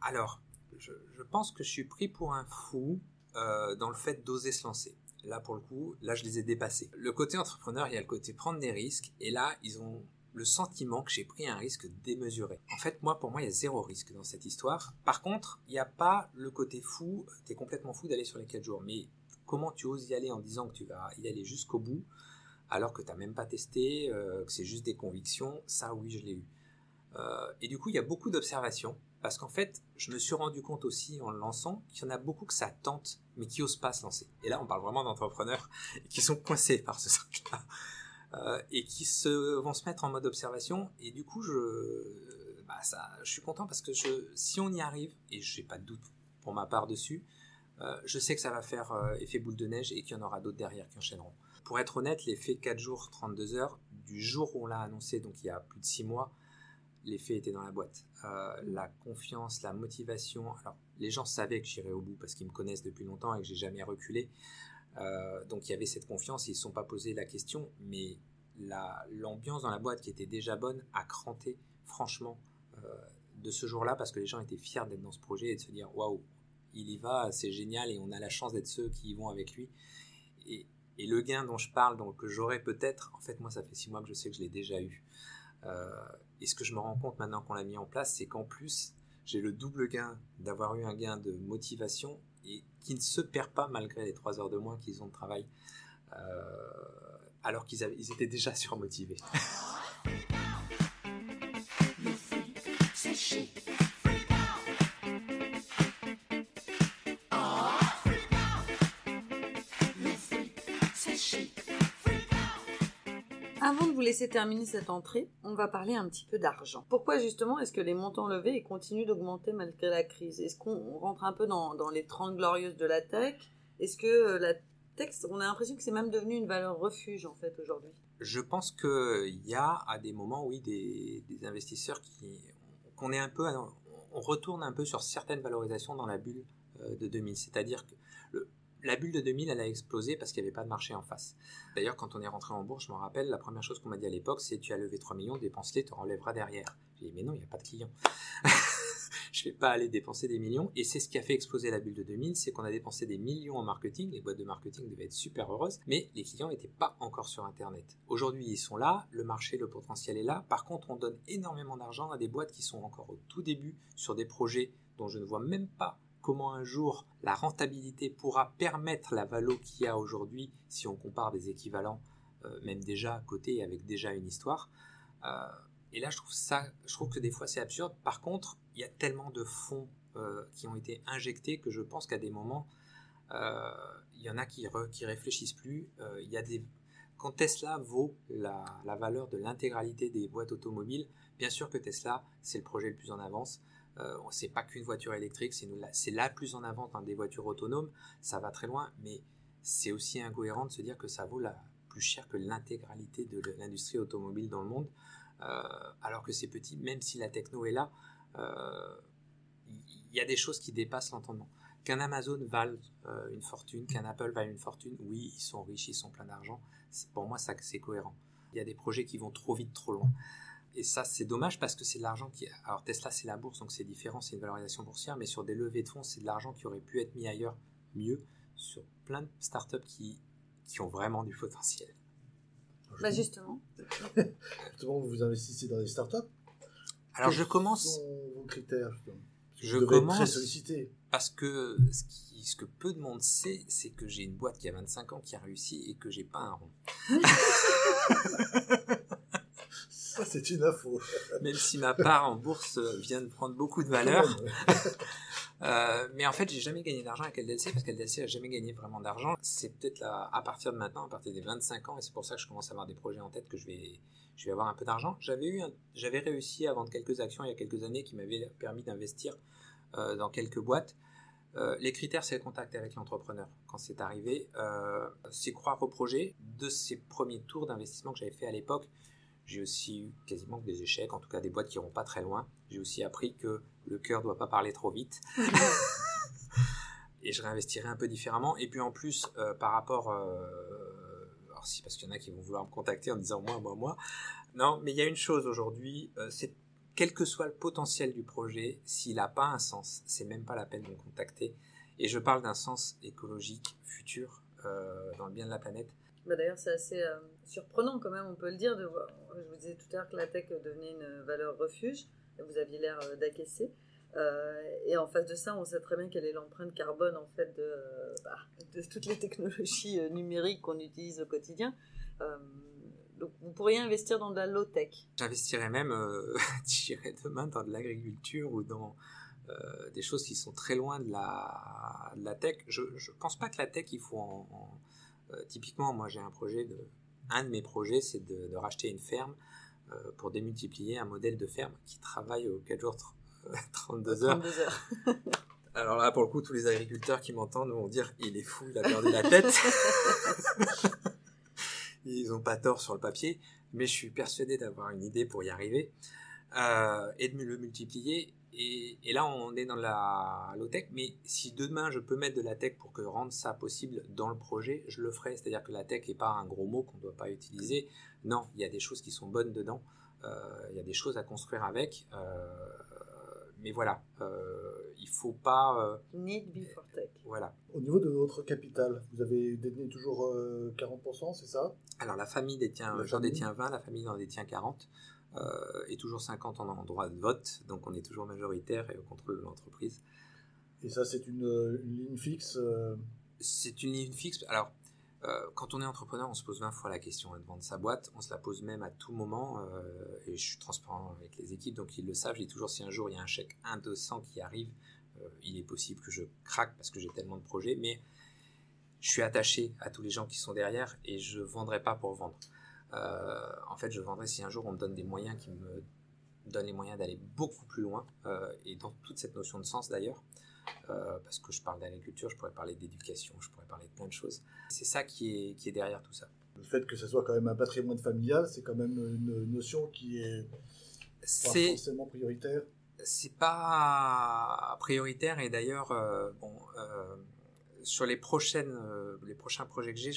S4: Alors, je, je pense que je suis pris pour un fou euh, dans le fait d'oser se lancer. Là, pour le coup, là, je les ai dépassés. Le côté entrepreneur, il y a le côté prendre des risques, et là, ils ont le sentiment que j'ai pris un risque démesuré. En fait, moi, pour moi, il y a zéro risque dans cette histoire. Par contre, il n'y a pas le côté fou, t'es complètement fou d'aller sur les 4 jours, mais comment tu oses y aller en disant que tu vas y aller jusqu'au bout, alors que tu n'as même pas testé, euh, que c'est juste des convictions, ça, oui, je l'ai eu. Euh, et du coup, il y a beaucoup d'observations, parce qu'en fait, je me suis rendu compte aussi en le lançant qu'il y en a beaucoup que ça tente, mais qui osent pas se lancer. Et là, on parle vraiment d'entrepreneurs [LAUGHS] qui sont coincés par ce truc-là, et qui se, vont se mettre en mode observation. Et du coup, je, bah, ça, je suis content parce que si on y arrive, et je n'ai pas de doute pour ma part dessus, euh, je sais que ça va faire euh, effet boule de neige et qu'il y en aura d'autres derrière qui enchaîneront. Pour être honnête, l'effet 4 jours, 32 heures, du jour où on l'a annoncé, donc il y a plus de 6 mois, l'effet était dans la boîte. Euh, la confiance, la motivation. Alors, les gens savaient que j'irais au bout parce qu'ils me connaissent depuis longtemps et que j'ai jamais reculé. Euh, donc, il y avait cette confiance. Ils ne se sont pas posé la question, mais la- l'ambiance dans la boîte qui était déjà bonne a cranté, franchement, euh, de ce jour-là parce que les gens étaient fiers d'être dans ce projet et de se dire waouh, il y va, c'est génial et on a la chance d'être ceux qui y vont avec lui. Et, et le gain dont je parle, donc que j'aurais peut-être, en fait, moi, ça fait six mois que je sais que je l'ai déjà eu. Euh, et ce que je me rends compte maintenant qu'on l'a mis en place, c'est qu'en plus, j'ai le double gain d'avoir eu un gain de motivation et qui ne se perd pas malgré les trois heures de moins qu'ils ont de travail, euh, alors qu'ils étaient déjà [LAUGHS] surmotivés. [LAUGHS]
S6: Avant de vous laisser terminer cette entrée, on va parler un petit peu d'argent. Pourquoi justement est-ce que les montants levés continuent d'augmenter malgré la crise? Est-ce qu'on rentre un peu dans, les 30 glorieuses de la tech? Est-ce que euh, la tech, on a l'impression que c'est même devenu une valeur refuge en fait aujourd'hui?
S4: Je pense qu'il y a à des moments, oui, des, des investisseurs qui, qu'on est un peu, on retourne un peu sur certaines valorisations dans la bulle euh, de 2000. C'est-à-dire que la bulle de 2000, elle a explosé parce qu'il n'y avait pas de marché en face. D'ailleurs, quand on est rentré en bourse, je me rappelle, la première chose qu'on m'a dit à l'époque, c'est tu as levé 3 millions, dépense-les, tu relèveras derrière. J'ai dit, mais non, il n'y a pas de clients. [LAUGHS] je vais pas aller dépenser des millions. Et c'est ce qui a fait exploser la bulle de 2000, c'est qu'on a dépensé des millions en marketing. Les boîtes de marketing devaient être super heureuses, mais les clients n'étaient pas encore sur Internet. Aujourd'hui, ils sont là, le marché, le potentiel est là. Par contre, on donne énormément d'argent à des boîtes qui sont encore au tout début sur des projets dont je ne vois même pas comment un jour la rentabilité pourra permettre la valo qu'il y a aujourd'hui si on compare des équivalents, euh, même déjà côté avec déjà une histoire. Euh, et là, je trouve ça, je trouve que des fois c'est absurde. Par contre, il y a tellement de fonds euh, qui ont été injectés que je pense qu'à des moments, il y en a qui, qui réfléchissent plus. Il y a des quand Tesla vaut la, la valeur de l'intégralité des boîtes automobiles, bien sûr que Tesla, c'est le projet le plus en avance. Euh, c'est pas qu'une voiture électrique, c'est la, plus en avant dans des voitures autonomes. Ça va très loin, mais c'est aussi incohérent de se dire que ça vaut la, plus cher que l'intégralité de l'industrie automobile dans le monde, euh, alors que c'est petit, même si la techno est là, il euh, y, y, a des choses qui dépassent l'entendement. Qu'un Amazon vale euh, une fortune, qu'un Apple vale une fortune, oui, ils sont riches, ils sont pleins d'argent. Pour moi, ça, c'est cohérent. Il y a des projets qui vont trop vite, trop loin. Et ça, c'est dommage parce que c'est de l'argent qui. Alors, Tesla, c'est la bourse, donc c'est différent, c'est une valorisation boursière, mais sur des levées de fonds, c'est de l'argent qui aurait pu être mis ailleurs mieux sur plein de startups qui, qui ont vraiment du potentiel.
S6: Bah justement. [LAUGHS]
S3: Justement, vous investissez dans des startups.
S4: Alors,
S3: Quels
S4: je commence.
S3: sont vos critères
S4: Je
S3: être très
S4: commence-
S3: sollicité.
S4: Parce que ce, qui- ce que peu de monde sait, c'est que j'ai une boîte qui a 25 ans qui a réussi et que j'ai pas un rond. [LAUGHS]
S3: Ça, c'est une info.
S4: Même si ma part en bourse euh, vient de prendre beaucoup de valeur. [LAUGHS] Euh, mais en fait, j'ai jamais gagné d'argent avec LDLC parce qu'LDLC a jamais gagné vraiment d'argent. C'est peut-être là, à partir de maintenant, à partir des 25 ans, et c'est pour ça que je commence à avoir des projets en tête que je vais, je vais avoir un peu d'argent. J'avais eu, un- j'avais réussi à vendre quelques actions il y a quelques années qui m'avaient permis d'investir euh, dans quelques boîtes. Euh, les critères, c'est le contact avec l'entrepreneur. Quand c'est arrivé, euh, c'est croire au projet. De ces premiers tours d'investissement que j'avais fait à l'époque, j'ai aussi eu quasiment que des échecs, en tout cas des boîtes qui iront pas très loin. J'ai aussi appris que le cœur doit pas parler trop vite. [LAUGHS] et je réinvestirai un peu différemment. Et puis en plus, euh, par rapport... euh, alors si, parce qu'il y en a qui vont vouloir me contacter en disant moi, moi, moi. Non, mais il y a une chose aujourd'hui, euh, c'est quel que soit le potentiel du projet, s'il n'a pas un sens, c'est même pas la peine de me contacter. Et je parle d'un sens écologique futur euh, dans le bien de la planète.
S6: Bah D'ailleurs, c'est assez euh, surprenant quand même, on peut le dire. De. Je vous disais tout à l'heure que la tech devenait une valeur refuge, et vous aviez l'air euh, d'acquiescer. Euh, et en face de ça, on sait très bien quelle est l'empreinte carbone en fait de, bah, de toutes les technologies numériques qu'on utilise au quotidien. Donc, vous pourriez investir dans de la low tech.
S4: J'investirais même, [LAUGHS] j'irais demain dans de l'agriculture ou dans des choses qui sont très loin de la, de la tech. Je ne pense pas que la tech, il faut en... typiquement, moi j'ai un projet, de, un de mes projets, c'est de, de racheter une ferme euh, pour démultiplier un modèle de ferme qui travaille aux 4 jours, tr- [LAUGHS] 32 heures.
S6: 32 heures. [LAUGHS]
S4: Alors là, pour le coup, tous les agriculteurs qui m'entendent vont dire il est fou, il a perdu la tête. [LAUGHS] Ils ont pas tort sur le papier, mais je suis persuadé d'avoir une idée pour y arriver euh, et de le multiplier. Et, et là, on est dans la low tech, mais si demain je peux mettre de la tech pour que rendre ça possible dans le projet, je le ferai. C'est-à-dire que la tech n'est pas un gros mot qu'on ne doit pas utiliser. Non, il y a des choses qui sont bonnes dedans. Euh, il y a des choses à construire avec. Euh, mais voilà, euh, il faut pas. euh,
S6: Need before tech.
S4: voilà.
S3: Au niveau de votre capital, vous avez détenu toujours euh, 40%, c'est ça?
S4: Alors la famille détient, j'en détiens 20, la famille en détient 40, euh, et toujours 50 en, en droit de vote, donc on est toujours majoritaire et au contrôle de l'entreprise.
S3: Et ça, c'est une, euh, une ligne fixe euh,
S4: C'est une ligne fixe. Alors, euh, quand on est entrepreneur, on se pose 20 fois la question hein, de vendre sa boîte. On se la pose même à tout moment. euh, et je suis transparent avec les équipes, donc ils le savent. Je dis toujours si un jour il y a un chèque 1 200 qui arrive, euh, il est possible que je craque parce que j'ai tellement de projets. Mais je suis attaché à tous les gens qui sont derrière et je vendrai pas pour vendre. Euh, en fait, je vendrai si un jour on me donne des moyens qui me donnent les moyens d'aller beaucoup plus loin euh, et dans toute cette notion de sens d'ailleurs. Euh, parce que je parle d'agriculture, je pourrais parler d'éducation, je pourrais parler de plein de choses. C'est ça qui est, qui est derrière tout ça.
S3: Le fait que ce soit quand même un patrimoine familial, c'est quand même une notion qui est pas forcément prioritaire.
S4: c'est pas prioritaire et d'ailleurs euh, bon euh, sur les prochaines euh, les prochains projets que j'ai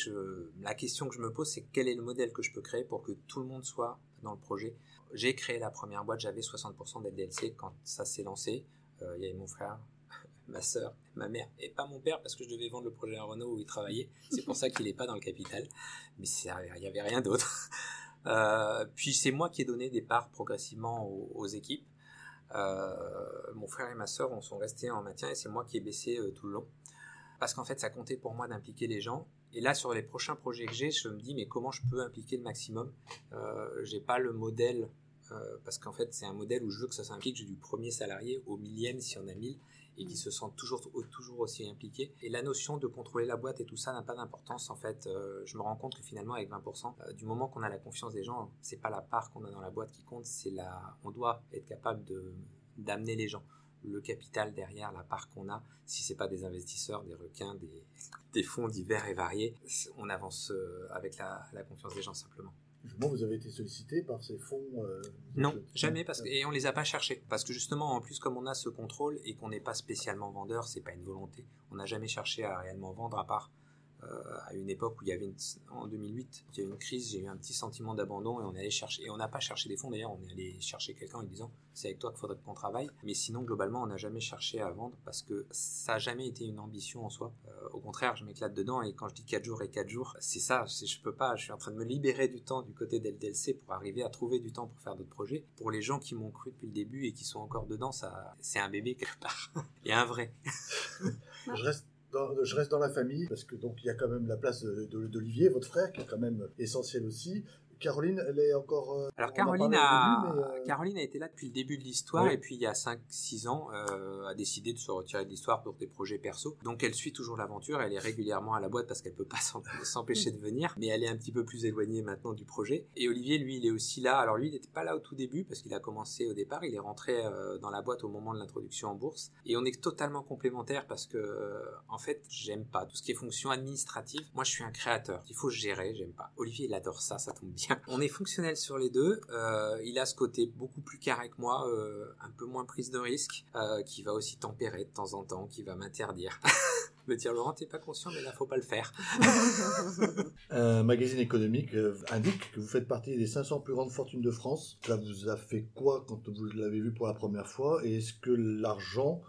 S4: la question que je me pose c'est quel est le modèle que je peux créer pour que tout le monde soit dans le projet? J'ai créé la première boîte j'avais 60% d'LDLC quand ça s'est lancé. Euh, il y avait mon frère [LAUGHS] ma sœur ma mère et pas mon père parce que je devais vendre le projet à Renault où il travaillait. C'est pour ça qu'il n'est pas dans le capital. Mais il y avait rien d'autre. [LAUGHS] Euh, puis c'est moi qui ai donné des parts progressivement aux, équipes. Mon frère et ma sœur on sont restés en maintien et c'est moi qui ai baissé tout le long. Parce qu'en fait, ça comptait pour moi d'impliquer les gens. Et là, sur les prochains projets que j'ai, je me dis, mais comment je peux impliquer le maximum? Euh, J'ai pas le modèle, euh, parce qu'en fait, c'est un modèle où je veux que ça s'implique du premier salarié au millième s'il y en a mille, et qui se sentent toujours, toujours aussi impliqués. Et la notion de contrôler la boîte et tout ça n'a pas d'importance. En fait, euh, je me rends compte que finalement, avec 20%, euh, du moment qu'on a la confiance des gens, c'est pas la part qu'on a dans la boîte qui compte, c'est la, on doit être capable de d'amener les gens. Le capital derrière, la part qu'on a, si c'est pas des investisseurs, des requins, des, des fonds divers et variés, on avance euh, avec la, la confiance des gens simplement.
S3: Justement, vous avez été sollicité par ces fonds euh,
S4: Non,
S3: de-
S4: jamais parce que
S3: Euh,
S4: et on les a pas cherchés parce que justement en plus comme on a ce contrôle et qu'on n'est pas spécialement vendeur, c'est pas une volonté. On n'a jamais cherché à réellement vendre à part à une époque où il y avait en 2008, il y a eu une crise, j'ai eu un petit sentiment d'abandon et on allé chercher et on n'a pas cherché des fonds d'ailleurs, on est allé chercher quelqu'un en lui disant c'est avec toi qu'il faudrait qu'on travaille. Mais sinon globalement on n'a jamais cherché à vendre parce que ça a jamais été une ambition en soi. Euh, au contraire, je m'éclate dedans et quand je dis 4 jours et 4 jours, c'est ça, je peux pas, je suis en train de me libérer du temps du côté d'LDLC pour arriver à trouver du temps pour faire d'autres projets. Pour les gens qui m'ont cru depuis le début et qui sont encore dedans, c'est un bébé quelque part. [LAUGHS] et un vrai.
S3: Je reste, je reste dans la famille parce que donc il y a quand même la place d'Olivier, votre frère, qui est quand même essentiel aussi. Caroline, elle est encore. euh,
S4: Alors Caroline a,
S3: début, mais, euh,
S4: Caroline a été là depuis le début de l'histoire
S3: Oui.
S4: et puis il y a 5-6 ans euh, a décidé de se retirer de l'histoire pour des projets perso. Donc elle suit toujours l'aventure, elle est régulièrement à la boîte parce qu'elle peut pas [LAUGHS] s'empêcher de venir, mais elle est un petit peu plus éloignée maintenant du projet. Et Olivier, lui, il est aussi là. Alors lui, il n'était pas là au tout début parce qu'il a commencé au départ, il est rentré euh, dans la boîte au moment de l'introduction en bourse et on est totalement complémentaires parce que euh, en fait, j'aime pas tout ce qui est fonction administrative. Moi, je suis un créateur. Il faut gérer, j'aime pas. Olivier, il adore ça, ça tombe bien. On est fonctionnel sur les deux. Euh, il a ce côté beaucoup plus carré que moi, euh, un peu moins prise de risque, euh, qui va aussi tempérer de temps en temps, qui va m'interdire. [LAUGHS] Me dire Laurent, t'es pas conscient, mais là, faut pas le faire.
S3: Un [LAUGHS] magazine économique indique que vous faites partie des 500 plus grandes fortunes de France. Ça vous a fait quoi quand vous l'avez vu pour la première fois? Et est-ce que l'argent,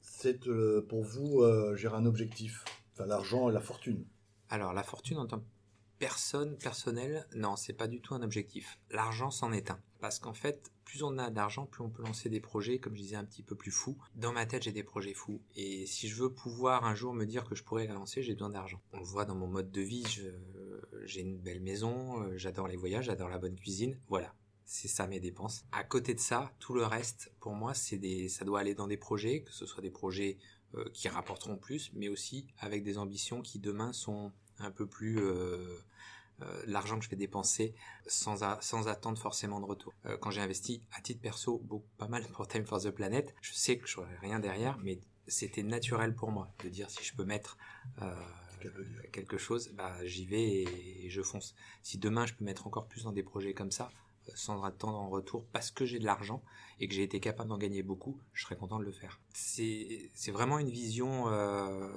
S3: c'est pour vous, gérer un objectif? Enfin, l'argent et la fortune.
S4: Alors, la fortune en tant que personne personnelle, non, c'est pas du tout un objectif. L'argent s'en est un. Parce qu'en fait, plus on a d'argent, plus on peut lancer des projets, comme je disais, un petit peu plus fous. Dans ma tête, j'ai des projets fous. Et si je veux pouvoir un jour me dire que je pourrais les lancer, j'ai besoin d'argent. On le voit dans mon mode de vie, j'ai une belle maison, euh, j'adore les voyages, j'adore la bonne cuisine. Voilà. C'est ça mes dépenses. À côté de ça, tout le reste, pour moi, c'est des, ça doit aller dans des projets, que ce soit des projets euh, qui rapporteront plus, mais aussi avec des ambitions qui demain sont un peu plus euh, euh, l'argent que je vais dépenser sans, a- sans attendre forcément de retour. Euh, quand j'ai investi à titre perso beaucoup pas mal pour Time for the Planet, je sais que je n'aurai rien derrière, mais c'était naturel pour moi de dire si je peux mettre euh, quelque chose, bah, j'y vais et, et je fonce. Si demain je peux mettre encore plus dans des projets comme ça, sans attendre en retour, parce que j'ai de l'argent et que j'ai été capable d'en gagner beaucoup, je serais content de le faire. C'est c'est vraiment une vision... euh,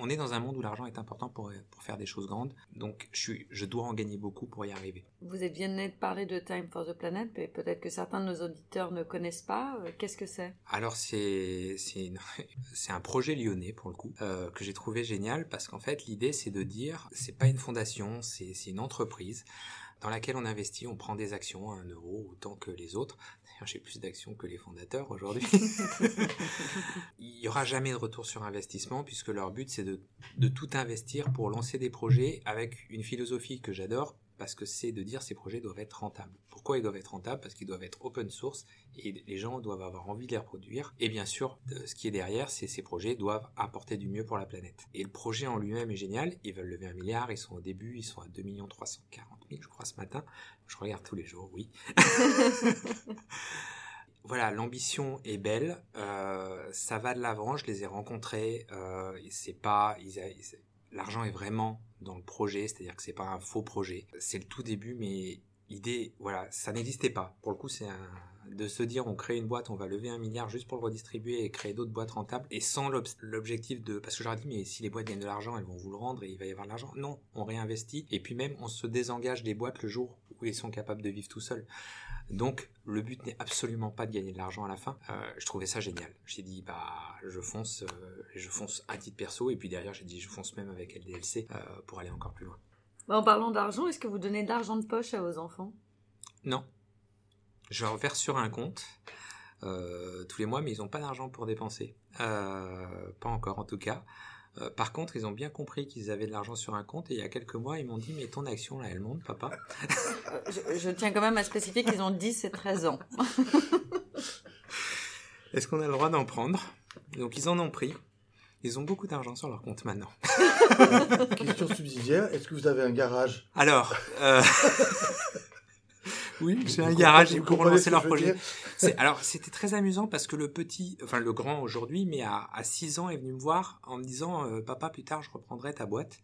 S4: on est dans un monde où l'argent est important pour, pour faire des choses grandes, donc je, suis, je dois en gagner beaucoup pour y arriver.
S6: Vous êtes bien de parler de Time for the Planet, mais peut-être que certains de nos auditeurs ne connaissent pas. Euh, Qu'est-ce que c'est?
S4: Alors [LAUGHS] c'est un projet lyonnais pour le coup euh, que j'ai trouvé génial parce qu'en fait l'idée c'est de dire c'est pas une fondation c'est une entreprise dans laquelle on investit on prend des actions à un euro autant que les autres j'ai plus d'actions que les fondateurs aujourd'hui. [LAUGHS] Il y aura jamais de retour sur investissement puisque leur but c'est de de tout investir pour lancer des projets avec une philosophie que j'adore parce que c'est de dire ces projets doivent être rentables. Pourquoi ils doivent être rentables? Parce qu'ils doivent être open source et les gens doivent avoir envie de les reproduire. Et bien sûr, euh, ce qui est derrière, c'est ces projets doivent apporter du mieux pour la planète. Et le projet en lui-même est génial. Ils veulent lever un milliard. Ils sont au début. Ils sont à 2 340 000, je crois, ce matin. Je regarde tous les jours, oui. [LAUGHS] voilà, l'ambition est belle. Euh, ça va de l'avant. Je les ai rencontrés. Euh, c'est pas, l'argent est vraiment dans le projet, c'est-à-dire que c'est pas un faux projet. C'est le tout début, mais l'idée, voilà, ça n'existait pas. Pour le coup, c'est de se dire on crée une boîte, on va lever un milliard juste pour le redistribuer et créer d'autres boîtes rentables, et sans l'ob- l'objectif de... Parce que j'aurais dit, mais si les boîtes gagnent de l'argent, elles vont vous le rendre et il va y avoir de l'argent. Non, on réinvestit, et puis même on se désengage des boîtes le jour où ils sont capables de vivre tout seuls. Donc le but n'est absolument pas de gagner de l'argent à la fin. Euh, je trouvais ça génial. J'ai dit bah je fonce, euh, je fonce à titre perso et puis derrière j'ai dit je fonce même avec LDLC euh, pour aller encore plus loin.
S6: Bah, En parlant d'argent, est-ce que vous donnez de l'argent de poche à vos enfants?
S4: Non, je leur verse sur un compte tous les mois, mais ils n'ont pas d'argent pour dépenser. Pas encore en tout cas. Euh, par contre, ils ont bien compris qu'ils avaient de l'argent sur un compte et il y a quelques mois, ils m'ont dit mais ton action là, elle monte, papa.
S6: Euh, je, je tiens quand même à spécifier qu'ils ont 10 et 13 ans. [LAUGHS]
S4: Est-ce qu'on a le droit d'en prendre? Donc ils en ont pris. Ils ont beaucoup d'argent sur leur compte maintenant.
S3: Question subsidiaire, est-ce que vous avez un garage?
S4: Alors, euh, oui, j'ai un garage, ils
S3: ce
S4: lancer leur projet. C'est- Alors, c'était très amusant parce que le petit, enfin le grand aujourd'hui, mais à, à 6 ans, est venu me voir en me disant euh, Papa, plus tard, je reprendrai ta boîte.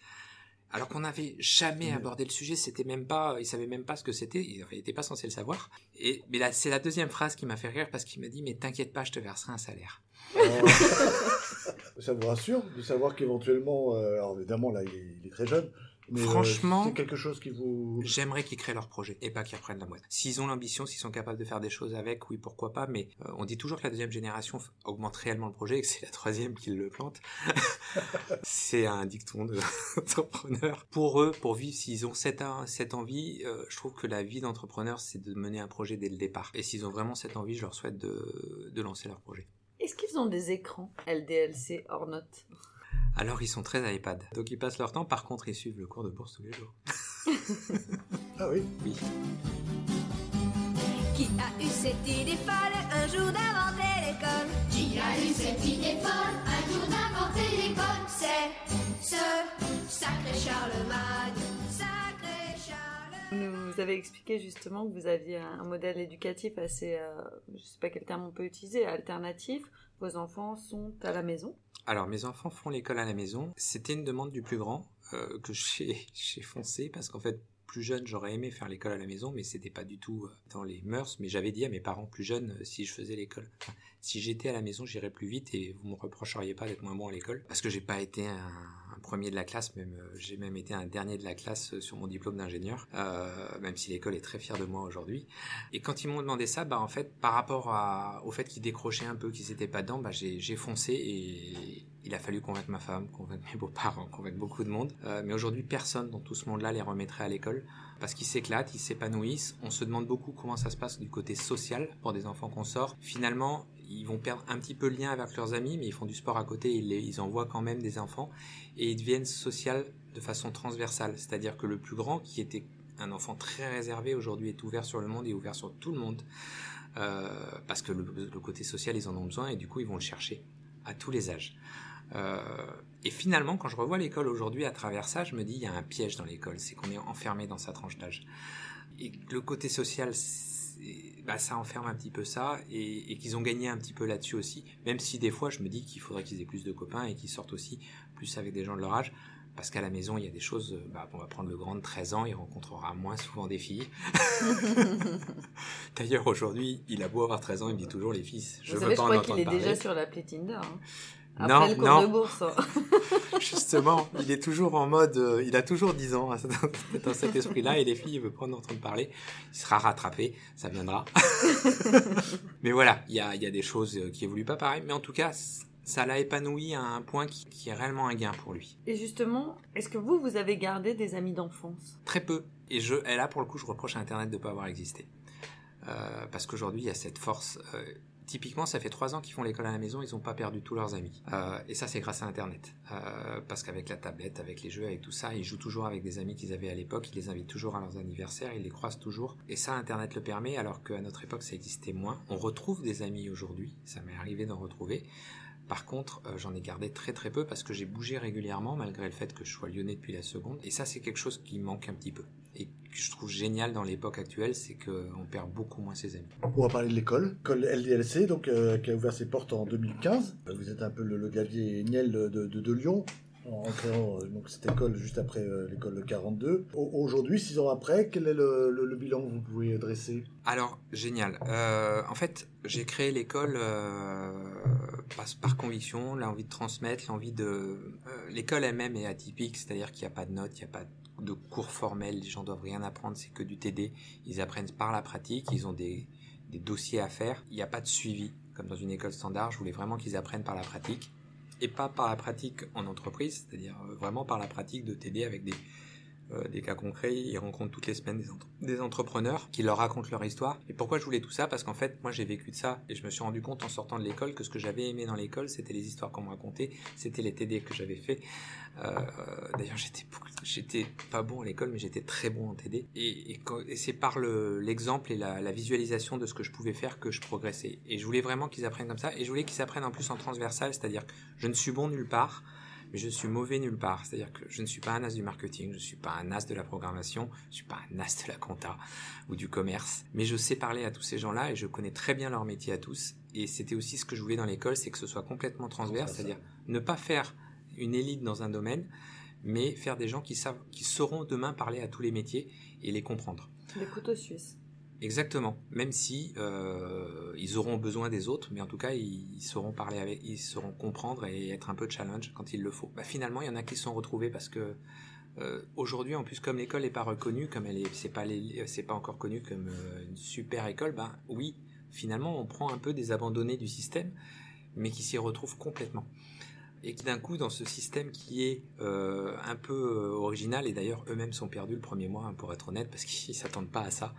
S4: alors qu'on n'avait jamais abordé le sujet, c'était même pas, il savait même pas ce que c'était, il n'était pas censé le savoir. Et mais là, c'est la deuxième phrase qui m'a fait rire parce qu'il m'a dit mais t'inquiète pas, je te verserai un salaire.
S3: Euh, [LAUGHS] ça vous rassure de savoir qu'éventuellement, euh, alors évidemment là il est, il est très jeune, mais euh,
S4: Franchement,
S3: c'est quelque chose qui vous...
S4: J'aimerais qu'ils créent leur projet et pas qu'ils reprennent la boîte. S'ils ont l'ambition, s'ils sont capables de faire des choses avec, oui, pourquoi pas. Mais euh, on dit toujours que la deuxième génération augmente réellement le projet et que c'est la troisième qui le plante. [LAUGHS] c'est un dicton de- [LAUGHS] d'entrepreneur. Pour eux, pour vivre, s'ils ont cette, en- cette envie, euh, je trouve que la vie d'entrepreneur, c'est de mener un projet dès le départ. Et s'ils ont vraiment cette envie, je leur souhaite de, de lancer leur projet.
S6: Est-ce qu'ils ont des écrans LDLC hors note
S4: Alors, ils sont très à iPad. Donc, ils passent leur temps. Par contre, ils suivent le cours de bourse tous les jours. [LAUGHS]
S3: Ah oui
S4: Oui.
S8: Qui a eu cette idée folle un jour d'inventer l'école? Qui a eu cette idée folle un jour d'inventer l'école? C'est ce sacré Charlemagne, sacré Charlemagne.
S6: Vous avez expliqué justement que vous aviez un modèle éducatif assez, euh, je sais pas quel terme on peut utiliser, alternatif. Vos enfants sont à la maison?
S4: Alors, mes enfants font l'école à la maison. C'était une demande du plus grand euh, que [LAUGHS] j'ai foncé parce qu'en fait, plus jeune, j'aurais aimé faire l'école à la maison, mais c'était pas du tout euh, dans les mœurs. Mais j'avais dit à mes parents plus jeunes euh, si je faisais l'école, si j'étais à la maison, j'irais plus vite et vous me reprocheriez pas d'être moins bon à l'école parce que j'ai pas été un, un premier de la classe, même euh, j'ai même été un dernier de la classe euh, sur mon diplôme d'ingénieur, euh, même si l'école est très fière de moi aujourd'hui. Et quand ils m'ont demandé ça, bah en fait, par rapport au fait qu'ils décrochaient un peu, qu'ils étaient pas dedans, bah j'ai foncé et il a fallu convaincre ma femme, convaincre mes beaux-parents, convaincre beaucoup de monde. Mais aujourd'hui, personne dans tout ce monde-là les remettrait à l'école parce qu'ils s'éclatent, ils s'épanouissent. On se demande beaucoup comment ça se passe du côté social pour des enfants qu'on sort. Finalement, ils vont perdre un petit peu le lien avec leurs amis, mais ils font du sport à côté, ils, ils envoient quand même des enfants et ils deviennent social de façon transversale. C'est-à-dire que le plus grand, qui était un enfant très réservé, aujourd'hui est ouvert sur le monde et ouvert sur tout le monde. Euh, parce que le, côté social, ils en ont besoin et du coup, ils vont le chercher à tous les âges. Euh, et finalement, quand je revois l'école aujourd'hui à travers ça, je me dis il y a un piège dans l'école, c'est qu'on est enfermé dans sa tranche d'âge. Et le côté social, bah, ça enferme un petit peu ça, et, et qu'ils ont gagné un petit peu là-dessus aussi. Même si des fois, je me dis qu'il faudrait qu'ils aient plus de copains et qu'ils sortent aussi plus avec des gens de leur âge. Parce qu'à la maison, il y a des choses. euh, Bah, on va prendre le grand de 13 ans, il rencontrera moins souvent des filles. [LAUGHS] D'ailleurs, aujourd'hui, il a beau avoir 13 ans, il me dit toujours les filles. Je
S6: Vous
S4: veux
S6: savez, je
S4: pas en
S6: crois qu'il est
S4: parler.
S6: déjà sur l'appli Tinder. hein.
S4: Non,
S6: Après le cours
S4: non.
S6: de bourse. hein. [LAUGHS] [LAUGHS]
S4: Justement, il est toujours en mode, euh, il a toujours 10 ans hein, [LAUGHS] dans, cet esprit-là, et les filles, il veut pas en entendre parler. Il sera rattrapé, ça viendra. mais voilà, il y a, y a des choses euh, qui évoluent pas pareil, mais en tout cas, ça l'a épanoui à un point qui, qui est réellement un gain pour lui.
S6: Et justement, est-ce que vous, vous avez gardé des amis d'enfance?
S4: Très peu. Et je, et là, pour le coup, je reproche à Internet de ne pas avoir existé. Euh, parce qu'aujourd'hui, il y a cette force. euh, typiquement, ça fait trois ans qu'ils font l'école à la maison, ils n'ont pas perdu tous leurs amis. Euh, et ça, c'est grâce à Internet. Euh, parce qu'avec la tablette, avec les jeux, avec tout ça, ils jouent toujours avec des amis qu'ils avaient à l'époque, ils les invitent toujours à leurs anniversaires, ils les croisent toujours. Et ça, Internet le permet, alors qu'à notre époque, ça existait moins. On retrouve des amis aujourd'hui, ça m'est arrivé d'en retrouver. Par contre, euh, j'en ai gardé très très peu parce que j'ai bougé régulièrement malgré le fait que je sois lyonnais depuis la seconde. Et ça, c'est quelque chose qui manque un petit peu. Et que je trouve génial dans l'époque actuelle, c'est qu'on perd beaucoup moins ses amis.
S3: On va parler de l'école, l'école LDLC, donc, euh, qui a ouvert ses portes en 2015. Vous êtes un peu le, le Gavier Niel de, de- de Lyon, en créant euh, donc, cette école juste après euh, l'école de 42. Au- Aujourd'hui, six ans après, quel est le, le- le bilan que vous pouvez dresser?
S4: Alors, génial. En fait, j'ai créé l'école par, conviction, l'envie de transmettre, l'envie de... l'école elle-même est atypique, c'est-à-dire qu'il n'y a pas de notes, il n'y a pas de cours formels, les gens doivent rien apprendre, c'est que du TD. Ils apprennent par la pratique, ils ont des, des dossiers à faire, il n'y a pas de suivi, comme dans une école standard, je voulais vraiment qu'ils apprennent par la pratique. Et pas par la pratique en entreprise, c'est-à-dire euh, vraiment par la pratique de TD avec des, euh, des cas concrets. Ils rencontrent toutes les semaines des, entre- des entrepreneurs qui leur racontent leur histoire. Et pourquoi je voulais tout ça? Parce qu'en fait, moi j'ai vécu de ça et je me suis rendu compte en sortant de l'école que ce que j'avais aimé dans l'école, c'était les histoires qu'on me racontait, c'était les TD que j'avais fait. Euh, D'ailleurs, j'étais pas bon à l'école, mais j'étais très bon en TD. Et, c'est par le- l'exemple et la, la visualisation de ce que je pouvais faire que je progressais. Et je voulais vraiment qu'ils apprennent comme ça. Et je voulais qu'ils apprennent en plus en transversal, c'est-à-dire que je ne suis bon nulle part mais je suis mauvais nulle part. C'est-à-dire que je ne suis pas un as du marketing, je ne suis pas un as de la programmation, je ne suis pas un as de la compta ou du commerce. Mais je sais parler à tous ces gens-là et je connais très bien leur métier à tous. Et c'était aussi ce que je voulais dans l'école, c'est que ce soit complètement transverse, c'est-à-dire ne pas faire une élite dans un domaine, mais faire des gens qui savent, qui sauront demain parler à tous les métiers et les comprendre.
S6: Des couteaux suisses.
S4: Exactement. Même si euh, ils auront besoin des autres, mais en tout cas ils, sauront parler avec, ils sauront comprendre et être un peu challenge quand il le faut. Bah, finalement, il y en a qui se sont retrouvés parce que euh, aujourd'hui, en plus, comme l'école n'est pas reconnue, comme elle est, c'est pas, c'est pas encore connu comme euh, une super école, ben oui, finalement, on prend un peu des abandonnés du système, mais qui s'y retrouvent complètement et qui d'un coup dans ce système qui est un peu original et d'ailleurs eux-mêmes sont perdus le premier mois hein, pour être honnête parce qu'ils s'attendent pas à ça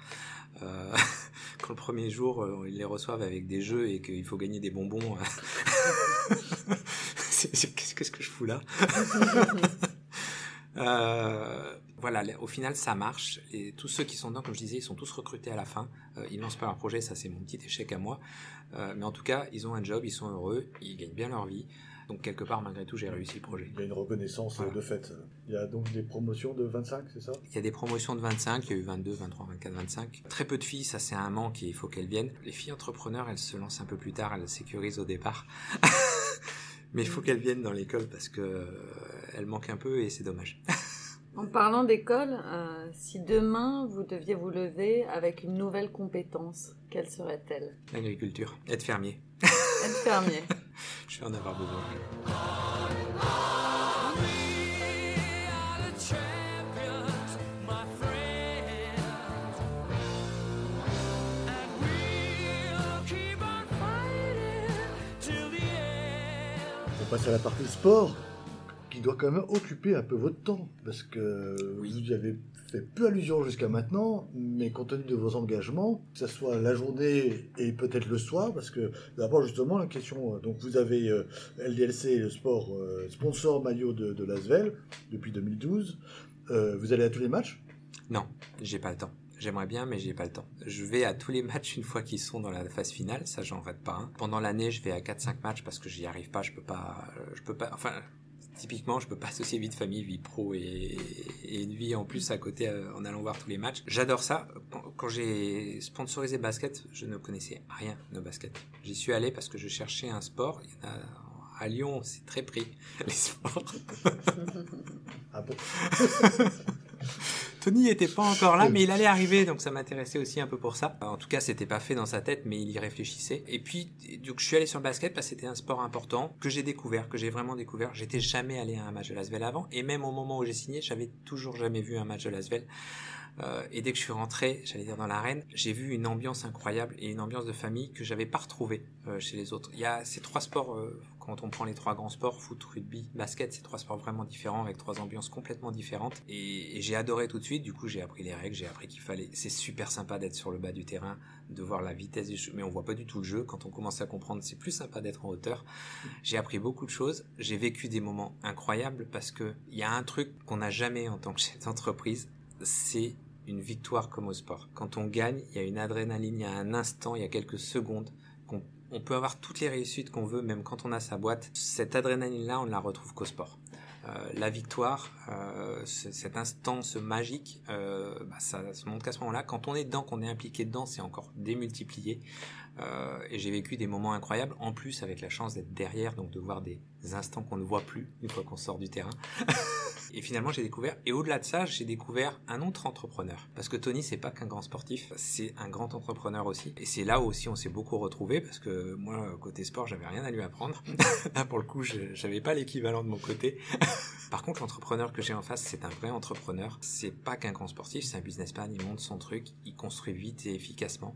S4: euh, [LAUGHS] quand le premier jour euh, ils les reçoivent avec des jeux et qu'il faut gagner des bonbons [LAUGHS] qu'est-ce que je fous là [LAUGHS] voilà, au final, ça marche. Et tous ceux qui sont dedans, comme je disais, ils sont tous recrutés à la fin. ils lancent pas leur projet, ça c'est mon petit échec à moi. mais en tout cas, ils ont un job, ils sont heureux, ils gagnent bien leur vie. Donc quelque part, malgré tout, j'ai réussi le projet.
S3: Il y a une reconnaissance de fait. Il y a donc des promotions de 25, c'est ça?
S4: Il y a des promotions de 25, il y a eu 22, 23, 24, 25. Très peu de filles, ça c'est un manque et il faut qu'elles viennent. Les filles entrepreneurs, elles se lancent un peu plus tard, elles sécurisent au départ. [LAUGHS] Mais il faut qu'elles viennent dans l'école parce que euh, elles manquent un peu et c'est dommage.
S6: En parlant d'école, euh, si demain vous deviez vous lever avec une nouvelle compétence, quelle serait-elle?
S4: L'agriculture, être fermier. [LAUGHS]
S6: Fermier. [LAUGHS]
S4: Je vais en avoir besoin.
S3: On passe à la partie sport qui doit quand même occuper un peu votre temps parce que vous y avez fait peu allusion jusqu'à maintenant, mais compte tenu de vos engagements, que ce soit la journée et peut-être le soir, parce que d'abord justement la question, euh, donc vous avez euh, LDLC, le sport euh, sponsor maillot de, de l'Asvel depuis 2012, vous allez à tous les matchs?
S4: Non, j'ai pas le temps. J'aimerais bien, mais j'ai pas le temps. Je vais à tous les matchs une fois qu'ils sont dans la phase finale, ça j'en rate pas un. Pendant l'année, je vais à 4-5 matchs parce que j'y arrive pas, je peux pas, je peux pas, enfin, Typiquement, je peux pas associer vie de famille, vie pro et, une vie en plus à côté euh, en allant voir tous les matchs. J'adore ça. Quand j'ai sponsorisé basket, je ne connaissais rien de basket. J'y suis allé parce que je cherchais un sport. à Lyon, c'est très pris, [LAUGHS] les sports. [LAUGHS]
S3: ah bon? [LAUGHS]
S4: Tony n'était pas encore là, mais il allait arriver, donc ça m'intéressait aussi un peu pour ça. En tout cas, c'était pas fait dans sa tête, mais il y réfléchissait. Et puis, donc, je suis allé sur le basket parce que c'était un sport important que j'ai découvert, que j'ai vraiment découvert. J'étais jamais allé à un match de Lasvel avant, et même au moment où j'ai signé, j'avais toujours jamais vu un match de Lasvel. Euh, et dès que je suis rentré, j'allais dire dans l'arène, j'ai vu une ambiance incroyable et une ambiance de famille que j'avais pas retrouvée euh, chez les autres. Il y a ces trois sports, euh, quand on prend les trois grands sports, foot, rugby, basket, c'est trois sports vraiment différents avec trois ambiances complètement différentes. Et, j'ai adoré tout de suite. Du coup, j'ai appris les règles, j'ai appris qu'il fallait. C'est super sympa d'être sur le bas du terrain, de voir la vitesse du jeu, mais on voit pas du tout le jeu. Quand on commence à comprendre, c'est plus sympa d'être en hauteur. J'ai appris beaucoup de choses. J'ai vécu des moments incroyables parce que il y a un truc qu'on n'a jamais en tant que chef d'entreprise, c'est une victoire comme au sport. Quand on gagne, il y a une adrénaline, il y a un instant, il y a quelques secondes on peut avoir toutes les réussites qu'on veut, même quand on a sa boîte. Cette adrénaline-là, on ne la retrouve qu'au sport. Euh, la victoire, euh, cet instant, ce magique, euh, bah, ça se montre qu'à ce moment-là, quand on est dedans, qu'on est impliqué dedans, c'est encore démultiplié. Euh, et j'ai vécu des moments incroyables, en plus avec la chance d'être derrière, donc de voir des instants qu'on ne voit plus une fois qu'on sort du terrain. [LAUGHS] et finalement, j'ai découvert, et au-delà de ça, j'ai découvert un autre entrepreneur. Parce que Tony, c'est pas qu'un grand sportif, c'est un grand entrepreneur aussi. Et c'est là aussi on s'est beaucoup retrouvé parce que moi, côté sport, j'avais rien à lui apprendre. [LAUGHS] pour le coup, j'avais pas l'équivalent de mon côté. [LAUGHS] Par contre, l'entrepreneur que j'ai en face, c'est un vrai entrepreneur. C'est pas qu'un grand sportif, c'est un businessman, il monte son truc, il construit vite et efficacement.